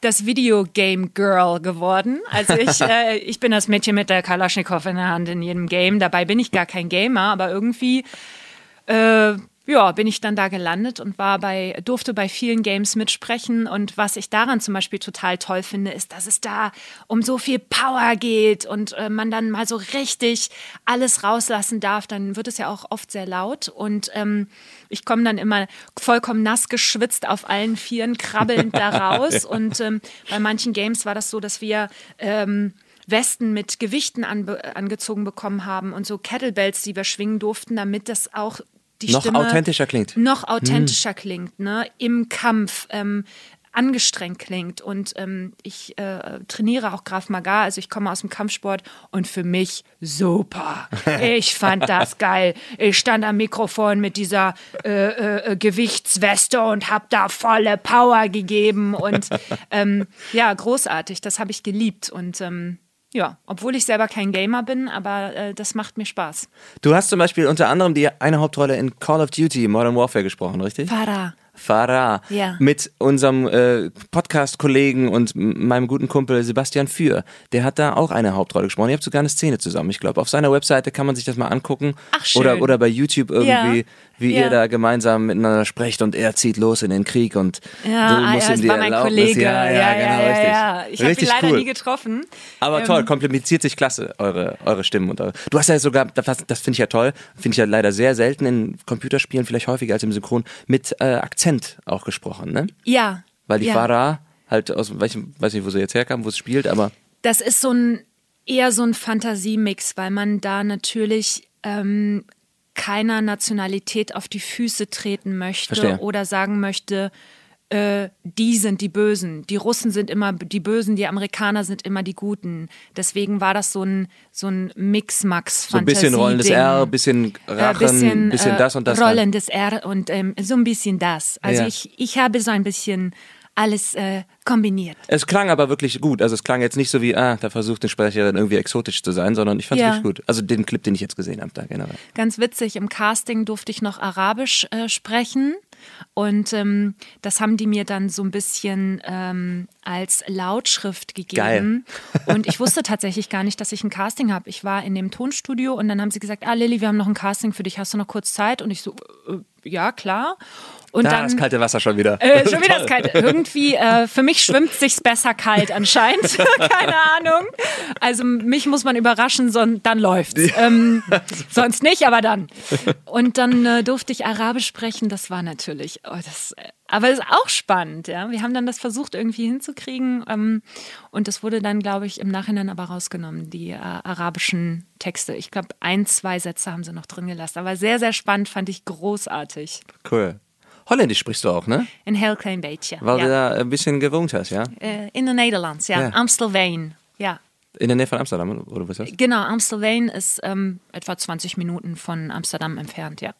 das Videogame Girl geworden. Also ich, äh, ich bin das Mädchen mit der Kalaschnikow in der Hand in jedem Game. Dabei bin ich gar kein Gamer, aber irgendwie äh, ja, bin ich dann da gelandet und war bei, durfte bei vielen Games mitsprechen. Und was ich daran zum Beispiel total toll finde, ist, dass es da um so viel Power geht und äh, man dann mal so richtig alles rauslassen darf. Dann wird es ja auch oft sehr laut. Und ähm, ich komme dann immer vollkommen nass geschwitzt auf allen Vieren, krabbelnd da raus. Und ähm, bei manchen Games war das so, dass wir ähm, Westen mit Gewichten anbe angezogen bekommen haben und so Kettlebells, die wir schwingen durften, damit das auch die Noch Stimme authentischer klingt. noch authentischer klingt, ne? Im Kampf. Ähm, angestrengt klingt. Und ähm, ich äh, trainiere auch Graf Maga, also ich komme aus dem Kampfsport und für mich super. Ich fand das geil. Ich stand am Mikrofon mit dieser äh, äh, Gewichtsweste und habe da volle Power gegeben und ähm, ja, großartig. Das habe ich geliebt und ähm, ja, obwohl ich selber kein Gamer bin, aber äh, das macht mir Spaß. Du hast zum Beispiel unter anderem die eine Hauptrolle in Call of Duty Modern Warfare gesprochen, richtig? Farah. Farah. Ja. Mit unserem äh, Podcast-Kollegen und meinem guten Kumpel Sebastian Für. Der hat da auch eine Hauptrolle gesprochen. Ihr habt sogar eine Szene zusammen. Ich glaube, auf seiner Webseite kann man sich das mal angucken. Ach, schön. Oder, oder bei YouTube irgendwie, Ja. Wie Ja. ihr da gemeinsam miteinander sprecht und er zieht los in den Krieg und Ja, du ah, musst ja, ihm die war mein Erlaubnis. Kollege. Ja, ja, genau, richtig. ja. Ich habe ihn leider cool. nie getroffen. Aber Ähm, toll, kompliziert sich klasse, eure, eure Stimmen. Und eure. Du hast ja sogar, das, das finde ich ja toll, finde ich ja leider sehr selten in Computerspielen, vielleicht häufiger als im Synchron, mit äh, Akzent auch gesprochen, ne? Ja. Weil die. Farah halt aus welchem, weiß nicht, wo sie jetzt herkam, wo es spielt, aber Das ist so ein eher so ein Fantasiemix, weil man da natürlich ähm, keiner Nationalität auf die Füße treten möchte Verstehe. oder sagen möchte, äh, die sind die Bösen. Die Russen sind immer die Bösen, die Amerikaner sind immer die Guten. Deswegen war das so ein, so ein Mix-Max-Fantasie. so ein bisschen rollendes R, bisschen Rachen, bisschen, das und das. halt. Rollendes R und ähm, so ein bisschen das. Also Ja. ich, ich habe so ein bisschen alles äh, kombiniert. Es klang aber wirklich gut. Also es klang jetzt nicht so wie, ah, da versucht eine Sprecherin irgendwie exotisch zu sein, sondern ich fand es Ja. wirklich gut. Also den Clip, den ich jetzt gesehen habe, da generell. Ganz witzig, im Casting durfte ich noch Arabisch äh, sprechen. Und ähm, das haben die mir dann so ein bisschen ähm, als Lautschrift gegeben. Und ich wusste tatsächlich gar nicht, dass ich ein Casting habe. Ich war in dem Tonstudio und dann haben sie gesagt, ah Lilly, wir haben noch ein Casting für dich. Hast du noch kurz Zeit? Und ich so, äh, ja, klar. Und Da dann, das kalte Wasser schon wieder. äh, schon wieder das Kalte. Irgendwie, äh, für mich schwimmt sich's besser kalt anscheinend. Keine Ahnung. Also mich muss man überraschen, son dann läuft's. Ähm, sonst nicht, aber dann. Und dann äh, durfte ich Arabisch sprechen. Das war natürlich, oh, das, äh, aber ist auch spannend. Ja, wir haben dann das versucht irgendwie hinzukriegen ähm, und das wurde dann, glaube ich, im Nachhinein aber rausgenommen. Die äh, arabischen Texte. Ich glaube, ein, zwei Sätze haben sie noch drin gelassen. Aber sehr, sehr spannend, fand ich großartig. Cool. Holländisch sprichst du auch, ne? Een heel klein beetje. Weil ja. du da ein bisschen gewohnt hast, ja? Äh, in den Nederlands, ja. Ja. Amstelveen, ja. In der Nähe von Amsterdam, oder was ist das? Genau, Amstelveen ist ähm, etwa 20 Minuten von Amsterdam entfernt, ja.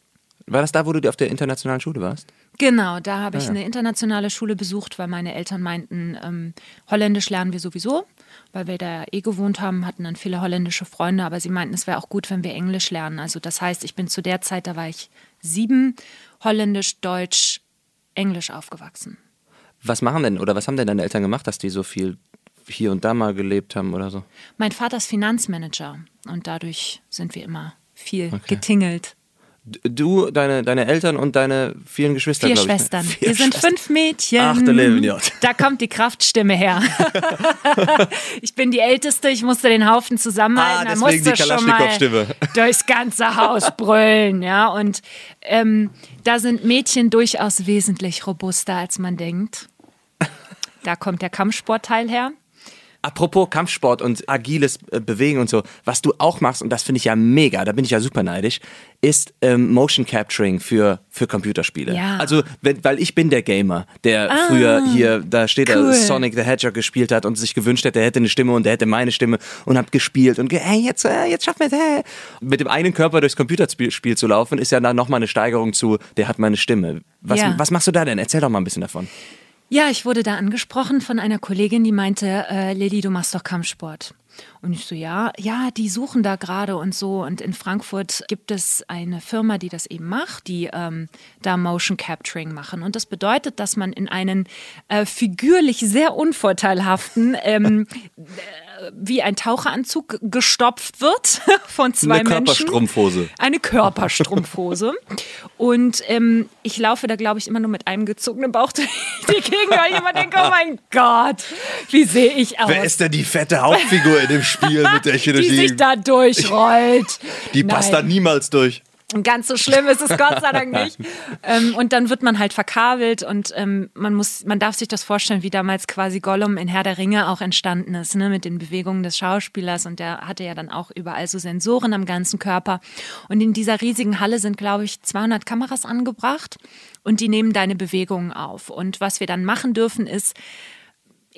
War das da, wo du auf der internationalen Schule warst? Genau, da habe ich Ah, ja. eine internationale Schule besucht, weil meine Eltern meinten, ähm, Holländisch lernen wir sowieso, weil wir da eh gewohnt haben, hatten dann viele holländische Freunde, aber sie meinten, es wäre auch gut, wenn wir Englisch lernen. Also das heißt, ich bin zu der Zeit, da war ich sieben, Holländisch, Deutsch, Englisch aufgewachsen. Was machen denn, oder was haben denn deine Eltern gemacht, dass die so viel hier und da mal gelebt haben oder so? Mein Vater ist Finanzmanager und dadurch sind wir immer viel getingelt. Du, deine, deine Eltern und deine vielen Geschwister, Vier ich, ne? Schwestern. Vier wir sind Schwestern. fünf Mädchen. Ach, du Idiot. Da kommt die Kraftstimme her. ich bin die Älteste, ich musste den Haufen zusammenhalten. Ah, da deswegen musste die schon mal durchs ganze Haus brüllen. Ja? Und ähm, da sind Mädchen durchaus wesentlich robuster, als man denkt. Da kommt der Kampfsportteil her. Apropos Kampfsport und agiles äh, Bewegen und so, was du auch machst, und das finde ich ja mega, da bin ich ja super neidisch, ist ähm, Motion Capturing für, für Computerspiele. Ja. Also, wenn, weil ich bin der Gamer, der früher hier, da steht cool. er, Sonic the Hedgehog gespielt hat und sich gewünscht hätte, er hätte eine Stimme und er hätte meine Stimme und hab gespielt und ge hey, jetzt, äh, jetzt schaffen wir es, hey. Mit dem einen Körper durchs Computerspiel Spiel zu laufen, ist ja dann nochmal eine Steigerung zu, der hat meine Stimme. Was, Ja. was machst du da denn? Erzähl doch mal ein bisschen davon. Ja, ich wurde da angesprochen von einer Kollegin, die meinte, äh, Lilly, du machst doch Kampfsport. Und ich so, ja, ja, die suchen da gerade und so. Und in Frankfurt gibt es eine Firma, die das eben macht, die ähm, da Motion Capturing machen. Und das bedeutet, dass man in einen äh, figürlich sehr unvorteilhaften, ähm, äh, wie ein Taucheranzug gestopft wird von zwei Eine Menschen. Körperstrumpfhose. Eine Körperstrumpfhose. Und ähm, ich laufe da, glaube ich, immer nur mit einem gezogenen Bauch durch die Gegend, weil ich immer denke, oh mein Gott, wie sehe ich aus? denn die fette Hauptfigur in dem Spiel, mit der ich hier die sich da durchrollt. Die passt da Nein. niemals durch. Ganz so schlimm ist es Gott sei Dank nicht. Ähm, und dann wird man halt verkabelt und ähm, man muss, man darf sich das vorstellen, wie damals quasi Gollum in Herr der Ringe auch entstanden ist, ne, mit den Bewegungen des Schauspielers und der hatte ja dann auch überall so Sensoren am ganzen Körper. Und in dieser riesigen Halle sind, glaube ich, 200 Kameras angebracht und die nehmen deine Bewegungen auf. Und was wir dann machen dürfen, ist,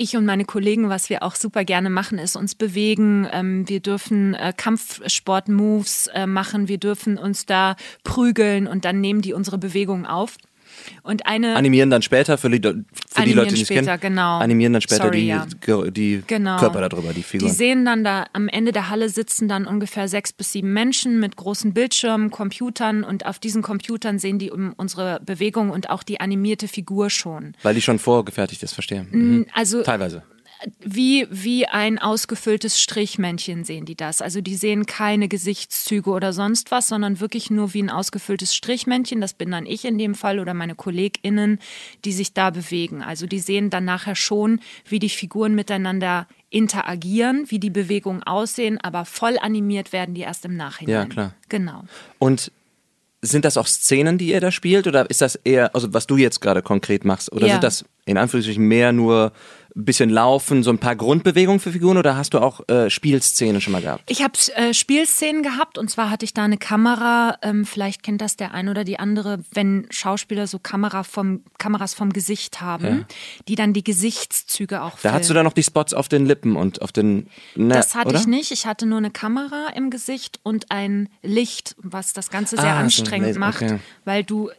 ich und meine Kollegen, was wir auch super gerne machen, ist uns bewegen. Ähm, wir dürfen äh, Kampfsport-Moves äh, machen. Wir dürfen uns da prügeln und dann nehmen die unsere Bewegungen auf. Und eine Animieren dann später für die, für die Leute, die es kennen. genau. Animieren dann später Sorry, die, ja. Die Genau. Körper darüber, die Figuren. Die sehen dann da am Ende der Halle sitzen dann ungefähr sechs bis sieben Menschen mit großen Bildschirmen, Computern und auf diesen Computern sehen die unsere Bewegung und auch die animierte Figur schon. Weil die schon vorgefertigt ist, verstehe. Mhm. Also Teilweise. Wie, wie ein ausgefülltes Strichmännchen sehen die das. Also die sehen keine Gesichtszüge oder sonst was, sondern wirklich nur wie ein ausgefülltes Strichmännchen. Das bin dann ich in dem Fall oder meine KollegInnen, die sich da bewegen. Also die sehen dann nachher schon, wie die Figuren miteinander interagieren, wie die Bewegungen aussehen, aber voll animiert werden die erst im Nachhinein. Ja, klar. Genau. Und sind das auch Szenen, die ihr da spielt? Oder ist das eher, also was du jetzt gerade konkret machst? Oder Ja. sind das in Anführungsstrichen mehr nur bisschen Laufen, so ein paar Grundbewegungen für Figuren? Oder hast du auch äh, Spielszenen schon mal gehabt? Ich habe äh, Spielszenen gehabt und zwar hatte ich da eine Kamera, ähm, vielleicht kennt das der ein oder die andere, wenn Schauspieler so Kamera vom, Kameras vom Gesicht haben, die dann die Gesichtszüge auch Da filmen. hast du dann noch die Spots auf den Lippen und auf den. Ne, das hatte oder? ich nicht. Ich hatte nur eine Kamera im Gesicht und ein Licht, was das Ganze sehr Ah, so anstrengend Licht, macht, okay. weil du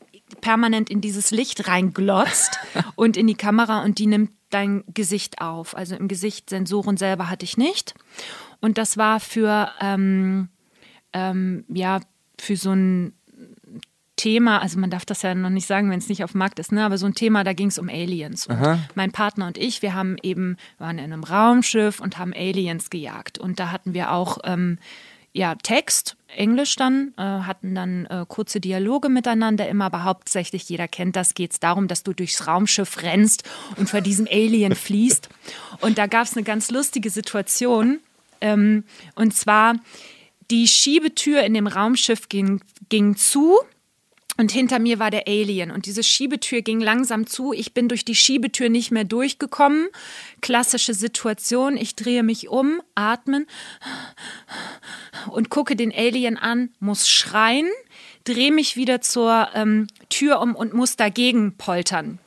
permanent in dieses Licht reinglotzt und in die Kamera und die nimmt dein Gesicht auf. Also im Gesicht Sensoren selber hatte ich nicht. Und das war für, ähm, ähm, ja, für so ein Thema, also man darf das ja noch nicht sagen, wenn es nicht auf dem Markt ist, ne? aber so ein Thema, da ging es um Aliens. Und mein Partner und ich, wir haben eben, waren in einem Raumschiff und haben Aliens gejagt. Und da hatten wir auch ähm, ja, Text, Englisch dann, äh, hatten dann äh, kurze Dialoge miteinander immer, aber hauptsächlich, jeder kennt das, geht es darum, dass du durchs Raumschiff rennst und vor diesem Alien fließt. Und da gab es eine ganz lustige Situation. Ähm, und zwar, die Schiebetür in dem Raumschiff ging, ging zu und hinter mir war der Alien und diese Schiebetür ging langsam zu. Ich bin durch die Schiebetür nicht mehr durchgekommen. Klassische Situation. Ich drehe mich um, atmen und gucke den Alien an, muss schreien, drehe mich wieder zur ähm, Tür um und muss dagegen poltern.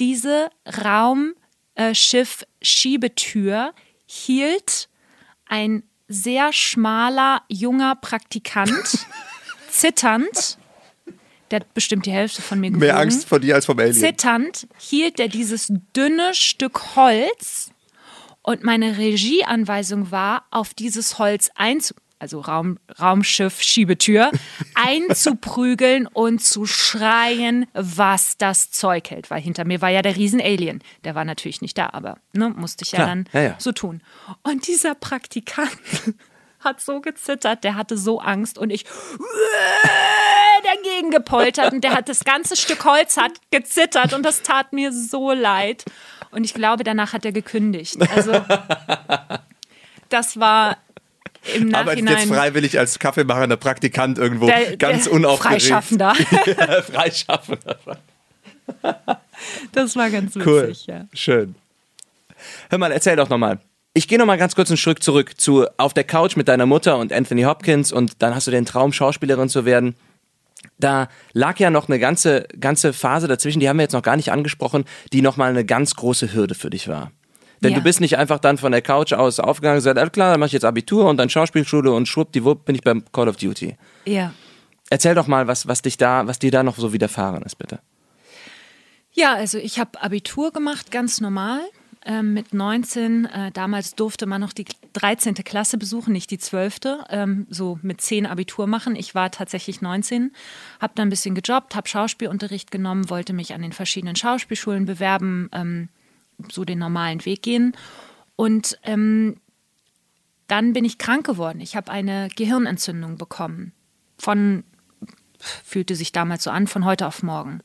Diese Raumschiff-Schiebetür hielt ein sehr schmaler junger Praktikant, zitternd, der hat bestimmt die Hälfte von mir gewogen. Mehr Angst vor dir als vom Alien. Zitternd hielt er dieses dünne Stück Holz und meine Regieanweisung war, auf dieses Holz einzu also Raum, Raumschiff, Schiebetür, einzuprügeln und zu schreien, was das Zeug hält. Weil hinter mir war ja der Riesen-Alien. Der war natürlich nicht da, aber ne, musste ich ja Klar, dann ja, ja. so tun. Und dieser Praktikant hat so gezittert, der hatte so Angst und ich dagegen gepoltert und der hat das ganze Stück Holz hat gezittert und das tat mir so leid. Und ich glaube, danach hat er gekündigt. Also das war im Arbeitet Nachhinein jetzt freiwillig als Kaffeemachender Praktikant irgendwo der, ganz der unaufgeregt. Freischaffender. Freischaffender. Das war ganz Cool. witzig, ja. Schön. Hör mal, erzähl doch nochmal. Ich gehe nochmal ganz kurz einen Schritt zurück zu auf der Couch mit deiner Mutter und Anthony Hopkins und dann hast du den Traum, Schauspielerin zu werden. Da lag ja noch eine ganze, ganze Phase dazwischen, die haben wir jetzt noch gar nicht angesprochen, die nochmal eine ganz große Hürde für dich war. Denn Ja. du bist nicht einfach dann von der Couch aus aufgegangen und gesagt, alles klar, dann mach ich jetzt Abitur und dann Schauspielschule und schwuppdiwupp bin ich beim Call of Duty. Ja. Erzähl doch mal, was, was dich da, was dir da noch so widerfahren ist, bitte. Ja, also ich habe Abitur gemacht, ganz normal. Ähm, mit 19, äh, damals durfte man noch die 13. Klasse besuchen, nicht die 12. Ähm, so mit 10 Abitur machen. Ich war tatsächlich 19, habe dann ein bisschen gejobbt, habe Schauspielunterricht genommen, wollte mich an den verschiedenen Schauspielschulen bewerben, ähm, so den normalen Weg gehen. Und ähm, dann bin ich krank geworden. Ich habe eine Gehirnentzündung bekommen. Von, fühlte sich damals so an, von heute auf morgen.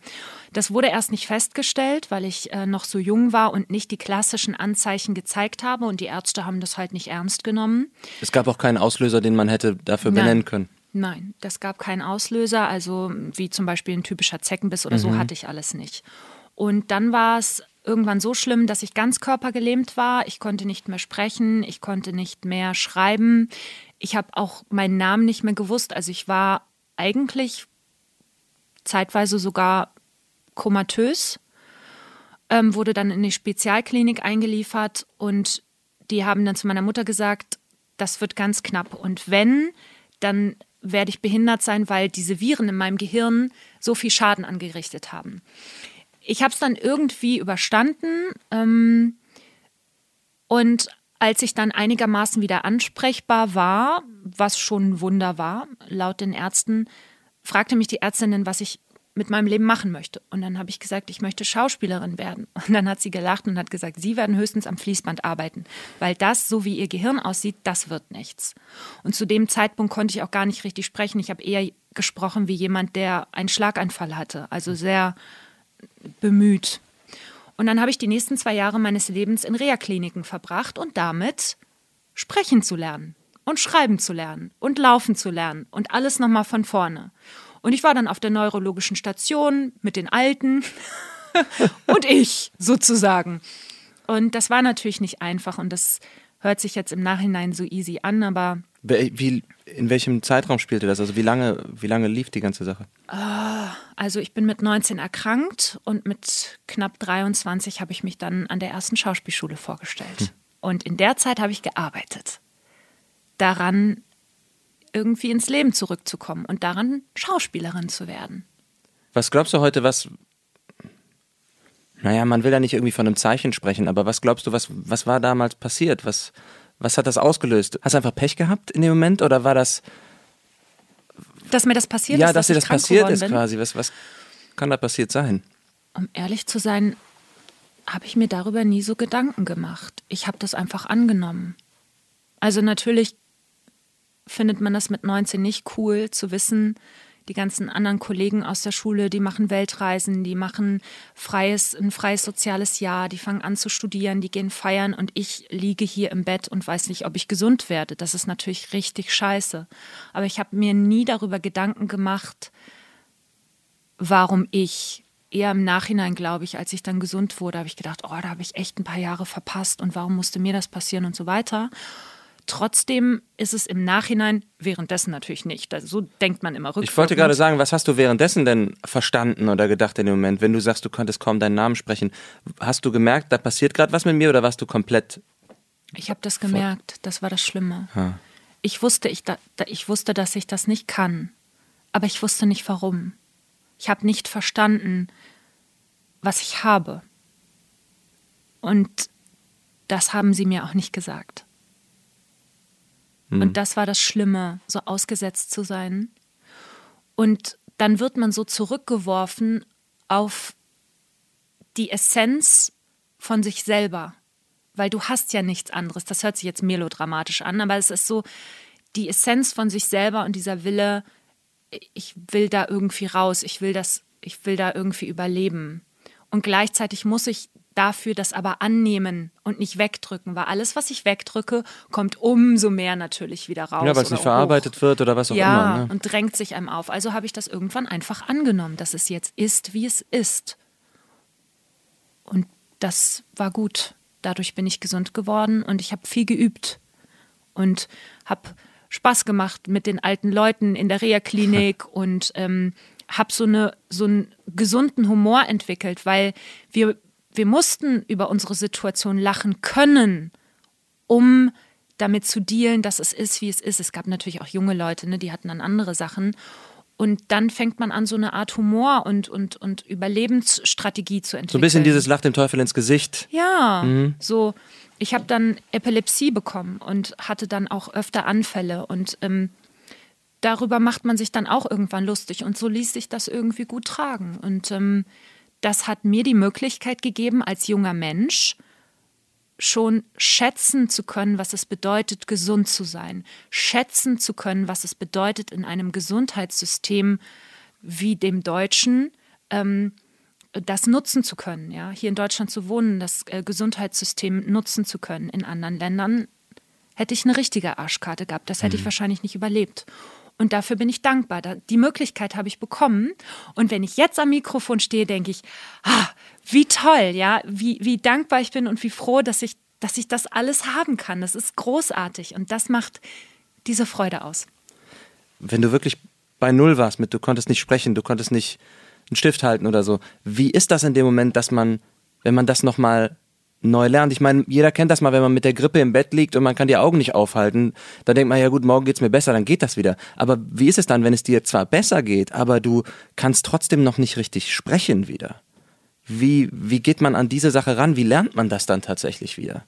Das wurde erst nicht festgestellt, weil ich äh, noch so jung war und nicht die klassischen Anzeichen gezeigt habe und die Ärzte haben das halt nicht ernst genommen. Es gab auch keinen Auslöser, den man hätte dafür benennen können. Nein, das gab keinen Auslöser, also wie zum Beispiel ein typischer Zeckenbiss oder so hatte ich alles nicht. Und dann war es irgendwann so schlimm, dass ich ganz körpergelähmt war. Ich konnte nicht mehr sprechen, ich konnte nicht mehr schreiben. Ich habe auch meinen Namen nicht mehr gewusst. Also ich war eigentlich zeitweise sogar komatös, ähm, wurde dann in die Spezialklinik eingeliefert und die haben dann zu meiner Mutter gesagt, das wird ganz knapp. Und wenn, dann werde ich behindert sein, weil diese Viren in meinem Gehirn so viel Schaden angerichtet haben. Ich habe es dann irgendwie überstanden ähm, und als ich dann einigermaßen wieder ansprechbar war, was schon ein Wunder war, laut den Ärzten, fragte mich die Ärztin, was ich mit meinem Leben machen möchte. Und dann habe ich gesagt, ich möchte Schauspielerin werden. Und dann hat sie gelacht und hat gesagt, Sie werden höchstens am Fließband arbeiten, weil das, so wie Ihr Gehirn aussieht, das wird nichts. Und zu dem Zeitpunkt konnte ich auch gar nicht richtig sprechen. Ich habe eher gesprochen wie jemand, der einen Schlaganfall hatte, also sehr bemüht. Und dann habe ich die nächsten zwei Jahre meines Lebens in Reha-Kliniken verbracht und damit sprechen zu lernen und schreiben zu lernen und laufen zu lernen und alles nochmal von vorne. Und ich war dann auf der neurologischen Station mit den Alten und ich sozusagen. Und das war natürlich nicht einfach und das hört sich jetzt im Nachhinein so easy an, aber. Wie, in welchem Zeitraum spielte das? Also wie lange, wie lange lief die ganze Sache? Also ich bin mit 19 erkrankt und mit knapp 23 habe ich mich dann an der ersten Schauspielschule vorgestellt. Hm. Und in der Zeit habe ich gearbeitet. Daran irgendwie ins Leben zurückzukommen und daran Schauspielerin zu werden. Was glaubst du heute, was. Naja, man will ja nicht irgendwie von einem Zeichen sprechen, aber was glaubst du, was, was war damals passiert? Was, was hat das ausgelöst? Hast du einfach Pech gehabt in dem Moment oder war das. Dass mir das passiert ja, ist? dass dir das passiert ist bin? quasi. Was, was kann da passiert sein? Um ehrlich zu sein, habe ich mir darüber nie so Gedanken gemacht. Ich habe das einfach angenommen. Also natürlich findet man das mit 19 nicht cool zu wissen, die ganzen anderen Kollegen aus der Schule, die machen Weltreisen, die machen freies, ein freies soziales Jahr, die fangen an zu studieren, die gehen feiern und ich liege hier im Bett und weiß nicht, ob ich gesund werde. Das ist natürlich richtig scheiße. Aber ich habe mir nie darüber Gedanken gemacht, warum ich. Eher im Nachhinein, glaube ich, als ich dann gesund wurde, habe ich gedacht, oh, da habe ich echt ein paar Jahre verpasst und warum musste mir das passieren und so weiter. Trotzdem ist es im Nachhinein, währenddessen natürlich nicht. Also so denkt man immer rückwärts. Ich wollte gerade sagen, was hast du währenddessen denn verstanden oder gedacht in dem Moment, wenn du sagst, du konntest kaum deinen Namen sprechen? Hast du gemerkt, da passiert gerade was mit mir oder warst du komplett. Ich habe das gemerkt, das war das Schlimme. Ha. Ich wusste, ich, da, ich wusste, dass ich das nicht kann, aber ich wusste nicht warum. Ich habe nicht verstanden, was ich habe. Und das haben sie mir auch nicht gesagt. Hm. Und das war das Schlimme, so ausgesetzt zu sein. Und dann wird man so zurückgeworfen auf die Essenz von sich selber, weil du hast ja nichts anderes. Das hört sich jetzt melodramatisch an, aber es ist so die Essenz von sich selber und dieser Wille, ich will da irgendwie raus, ich will das, ich will da irgendwie überleben. Und gleichzeitig muss ich dafür das aber annehmen und nicht wegdrücken, weil alles, was ich wegdrücke, kommt umso mehr natürlich wieder raus. Ja, weil es nicht verarbeitet hoch. wird oder was auch ja, immer. Ne? und drängt sich einem auf. Also habe ich das irgendwann einfach angenommen, dass es jetzt ist, wie es ist. Und das war gut. Dadurch bin ich gesund geworden und ich habe viel geübt und habe Spaß gemacht mit den alten Leuten in der Reha-Klinik und ähm, habe so, eine, so einen gesunden Humor entwickelt, weil wir wir mussten über unsere Situation lachen können, um damit zu dealen, dass es ist, wie es ist. Es gab natürlich auch junge Leute, ne, die hatten dann andere Sachen. Und dann fängt man an, so eine Art Humor und, und, und Überlebensstrategie zu entwickeln. So ein bisschen dieses Lach dem Teufel ins Gesicht. Ja, mhm. so. Ich habe dann Epilepsie bekommen und hatte dann auch öfter Anfälle. Und ähm, darüber macht man sich dann auch irgendwann lustig. Und so ließ sich das irgendwie gut tragen. Und ähm, das hat mir die Möglichkeit gegeben, als junger Mensch schon schätzen zu können, was es bedeutet, gesund zu sein, schätzen zu können, was es bedeutet, in einem Gesundheitssystem wie dem deutschen ähm, das nutzen zu können, ja, hier in Deutschland zu wohnen, das äh, Gesundheitssystem nutzen zu können. In anderen Ländern hätte ich eine richtige Arschkarte gehabt, das hätte mhm. ich wahrscheinlich nicht überlebt. Und dafür bin ich dankbar. Die Möglichkeit habe ich bekommen. Und wenn ich jetzt am Mikrofon stehe, denke ich, ah, wie toll, ja, wie, wie dankbar ich bin und wie froh, dass ich, dass ich das alles haben kann. Das ist großartig. Und das macht diese Freude aus. Wenn du wirklich bei Null warst mit, du konntest nicht sprechen, du konntest nicht einen Stift halten oder so, wie ist das in dem Moment, dass man, wenn man das nochmal neu lernt. Ich meine, jeder kennt das mal, wenn man mit der Grippe im Bett liegt und man kann die Augen nicht aufhalten. Da denkt man, ja gut, morgen geht's mir besser, dann geht das wieder. Aber wie ist es dann, wenn es dir zwar besser geht, aber du kannst trotzdem noch nicht richtig sprechen wieder? Wie, wie geht man an diese Sache ran? Wie lernt man das dann tatsächlich wieder?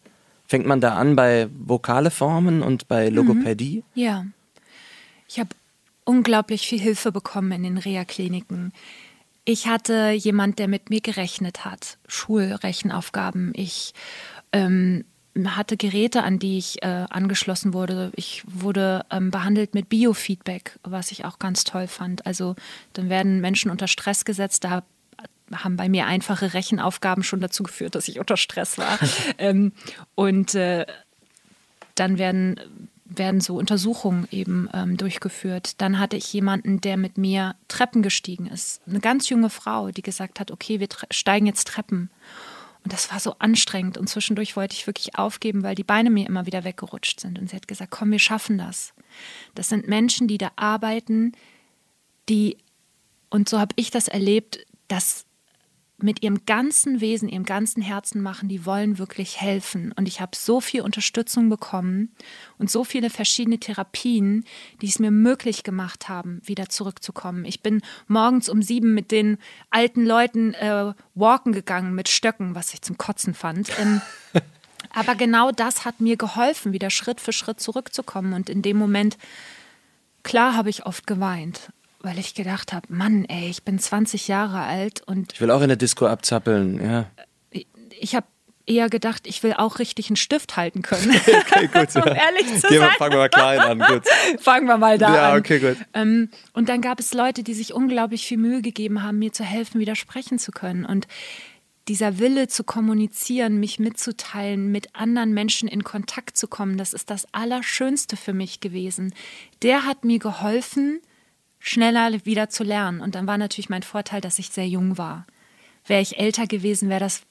Fängt man da an bei vokale Formen und bei mhm. Logopädie? Mhm. Ja. Ich habe unglaublich viel Hilfe bekommen in den Reha-Kliniken. Ich hatte jemand, der mit mir gerechnet hat, Schulrechenaufgaben. Ich ähm, hatte Geräte, an die ich äh, angeschlossen wurde. Ich wurde ähm, behandelt mit Biofeedback, was ich auch ganz toll fand. Also dann werden Menschen unter Stress gesetzt. Da haben bei mir einfache Rechenaufgaben schon dazu geführt, dass ich unter Stress war. ähm, und äh, dann werden werden so Untersuchungen eben ähm, durchgeführt. Dann hatte ich jemanden, der mit mir Treppen gestiegen ist. Eine ganz junge Frau, die gesagt hat, okay, wir steigen jetzt Treppen. Und das war so anstrengend. Und zwischendurch wollte ich wirklich aufgeben, weil die Beine mir immer wieder weggerutscht sind. Und sie hat gesagt, komm, wir schaffen das. Das sind Menschen, die da arbeiten, die, und so habe ich das erlebt, dass mit ihrem ganzen Wesen, ihrem ganzen Herzen machen, die wollen wirklich helfen. Und ich habe so viel Unterstützung bekommen und so viele verschiedene Therapien, die es mir möglich gemacht haben, wieder zurückzukommen. Ich bin morgens um sieben mit den alten Leuten äh, walken gegangen mit Stöcken, was ich zum Kotzen fand. Ähm, aber genau das hat mir geholfen, wieder Schritt für Schritt zurückzukommen. Und in dem Moment, klar, habe ich oft geweint weil ich gedacht habe, Mann, ey, ich bin 20 Jahre alt und. Ich will auch in der Disco abzappeln, ja. Ich habe eher gedacht, ich will auch richtig einen Stift halten können. okay, gut. um ehrlich zu Gehen sein. fangen wir mal klein an, gut. fangen wir mal da ja, an. Ja, okay, gut. Ähm, und dann gab es Leute, die sich unglaublich viel Mühe gegeben haben, mir zu helfen, widersprechen zu können. Und dieser Wille zu kommunizieren, mich mitzuteilen, mit anderen Menschen in Kontakt zu kommen, das ist das Allerschönste für mich gewesen. Der hat mir geholfen, schneller wieder zu lernen. Und dann war natürlich mein Vorteil, dass ich sehr jung war. Wäre ich älter gewesen, wäre das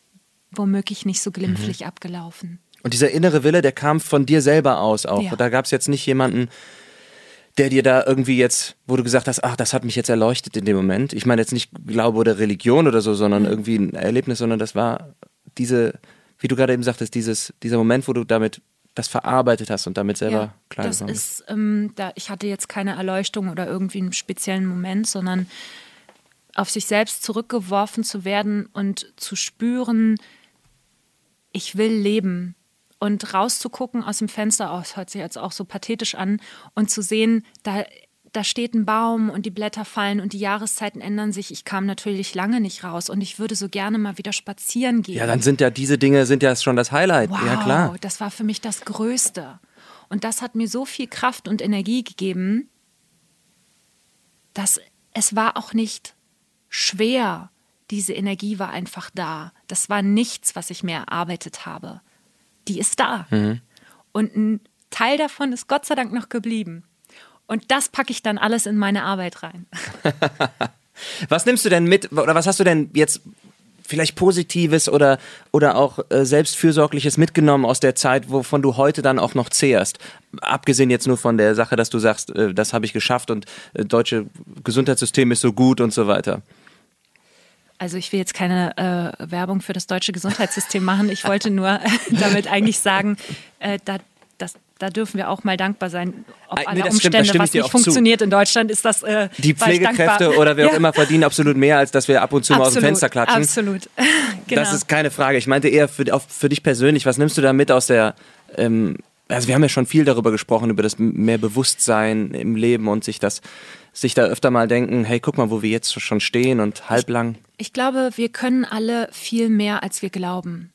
womöglich nicht so glimpflich mhm. abgelaufen. Und dieser innere Wille, der kam von dir selber aus auch. Ja. Da gab es jetzt nicht jemanden, der dir da irgendwie jetzt, wo du gesagt hast, ach, das hat mich jetzt erleuchtet in dem Moment. Ich meine jetzt nicht Glaube oder Religion oder so, sondern mhm. irgendwie ein Erlebnis, sondern das war diese, wie du gerade eben sagtest, dieses, dieser Moment, wo du damit das verarbeitet hast und damit selber ja, klar das ist, ähm, da, ich hatte jetzt keine Erleuchtung oder irgendwie einen speziellen Moment, sondern auf sich selbst zurückgeworfen zu werden und zu spüren, ich will leben. Und rauszugucken aus dem Fenster aus, hört sich jetzt auch so pathetisch an und zu sehen, da da steht ein Baum und die Blätter fallen und die Jahreszeiten ändern sich. Ich kam natürlich lange nicht raus und ich würde so gerne mal wieder spazieren gehen. Ja, dann sind ja diese Dinge sind ja schon das Highlight. Wow, ja, klar. Das war für mich das Größte. Und das hat mir so viel Kraft und Energie gegeben, dass es war auch nicht schwer. Diese Energie war einfach da. Das war nichts, was ich mir erarbeitet habe. Die ist da. Mhm. Und ein Teil davon ist Gott sei Dank noch geblieben. Und das packe ich dann alles in meine Arbeit rein. was nimmst du denn mit oder was hast du denn jetzt vielleicht Positives oder, oder auch äh, Selbstfürsorgliches mitgenommen aus der Zeit, wovon du heute dann auch noch zehrst? Abgesehen jetzt nur von der Sache, dass du sagst, äh, das habe ich geschafft und äh, deutsche Gesundheitssystem ist so gut und so weiter. Also ich will jetzt keine äh, Werbung für das deutsche Gesundheitssystem machen. Ich wollte nur damit eigentlich sagen, äh, da, da dürfen wir auch mal dankbar sein. Auf alle nee, Umstände, stimmt, was nicht funktioniert zu. in Deutschland, ist das. Äh, die Pflegekräfte oder wer auch immer verdienen absolut mehr, als dass wir ab und zu absolut, mal aus dem Fenster klatschen. Absolut. genau. Das ist keine Frage. Ich meinte eher für, auch für dich persönlich, was nimmst du da mit aus der. Ähm, also wir haben ja schon viel darüber gesprochen, über das mehr Bewusstsein im Leben und sich das, sich da öfter mal denken, hey, guck mal, wo wir jetzt schon stehen und halblang. Ich, ich glaube, wir können alle viel mehr, als wir glauben.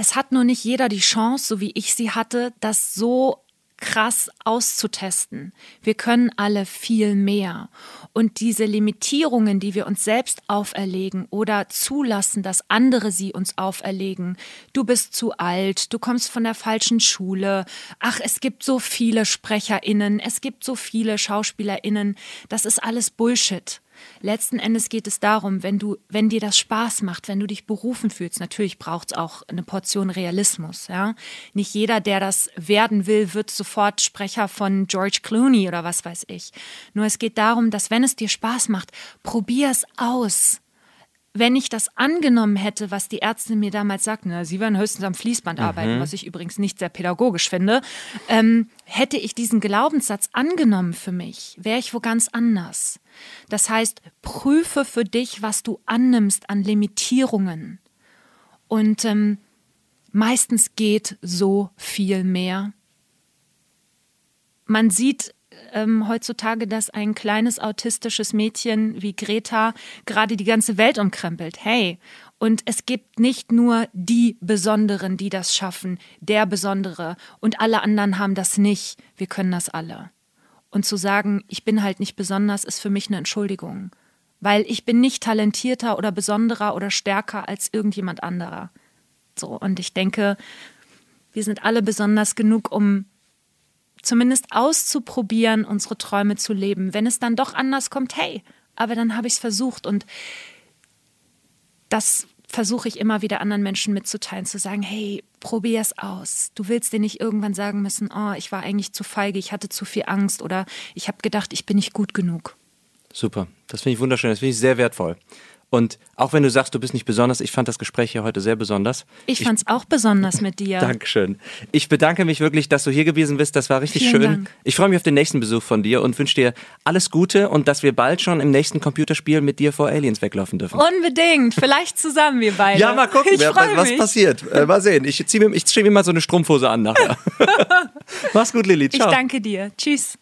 Es hat nur nicht jeder die Chance, so wie ich sie hatte, das so krass auszutesten. Wir können alle viel mehr. Und diese Limitierungen, die wir uns selbst auferlegen oder zulassen, dass andere sie uns auferlegen, du bist zu alt, du kommst von der falschen Schule, ach, es gibt so viele Sprecherinnen, es gibt so viele Schauspielerinnen, das ist alles Bullshit. Letzten Endes geht es darum, wenn du, wenn dir das Spaß macht, wenn du dich berufen fühlst, natürlich braucht es auch eine Portion Realismus, ja. Nicht jeder, der das werden will, wird sofort Sprecher von George Clooney oder was weiß ich. Nur es geht darum, dass wenn es dir Spaß macht, probier es aus wenn ich das angenommen hätte, was die Ärzte mir damals sagten, na, sie werden höchstens am Fließband arbeiten, mhm. was ich übrigens nicht sehr pädagogisch finde, ähm, hätte ich diesen Glaubenssatz angenommen für mich, wäre ich wo ganz anders. Das heißt, prüfe für dich, was du annimmst an Limitierungen. Und ähm, meistens geht so viel mehr. Man sieht ähm, heutzutage, dass ein kleines autistisches Mädchen wie Greta gerade die ganze Welt umkrempelt. Hey, und es gibt nicht nur die Besonderen, die das schaffen, der Besondere und alle anderen haben das nicht. Wir können das alle. Und zu sagen, ich bin halt nicht besonders, ist für mich eine Entschuldigung. Weil ich bin nicht talentierter oder besonderer oder stärker als irgendjemand anderer. So, und ich denke, wir sind alle besonders genug, um zumindest auszuprobieren, unsere Träume zu leben. Wenn es dann doch anders kommt, hey, aber dann habe ich es versucht und das versuche ich immer wieder anderen Menschen mitzuteilen, zu sagen, hey, probier es aus. Du willst dir nicht irgendwann sagen müssen, oh, ich war eigentlich zu feige, ich hatte zu viel Angst oder ich habe gedacht, ich bin nicht gut genug. Super, das finde ich wunderschön, das finde ich sehr wertvoll. Und auch wenn du sagst, du bist nicht besonders, ich fand das Gespräch hier heute sehr besonders. Ich fand es auch besonders mit dir. Dankeschön. Ich bedanke mich wirklich, dass du hier gewesen bist. Das war richtig Vielen schön. Dank. Ich freue mich auf den nächsten Besuch von dir und wünsche dir alles Gute und dass wir bald schon im nächsten Computerspiel mit dir vor Aliens weglaufen dürfen. Unbedingt. Vielleicht zusammen, wir beide. Ja, mal gucken, wer, was, was passiert. Äh, mal sehen. Ich ziehe mir, ich zieh mir mal so eine Strumpfhose an nachher. Mach's gut, Lilly. Ciao. Ich danke dir. Tschüss.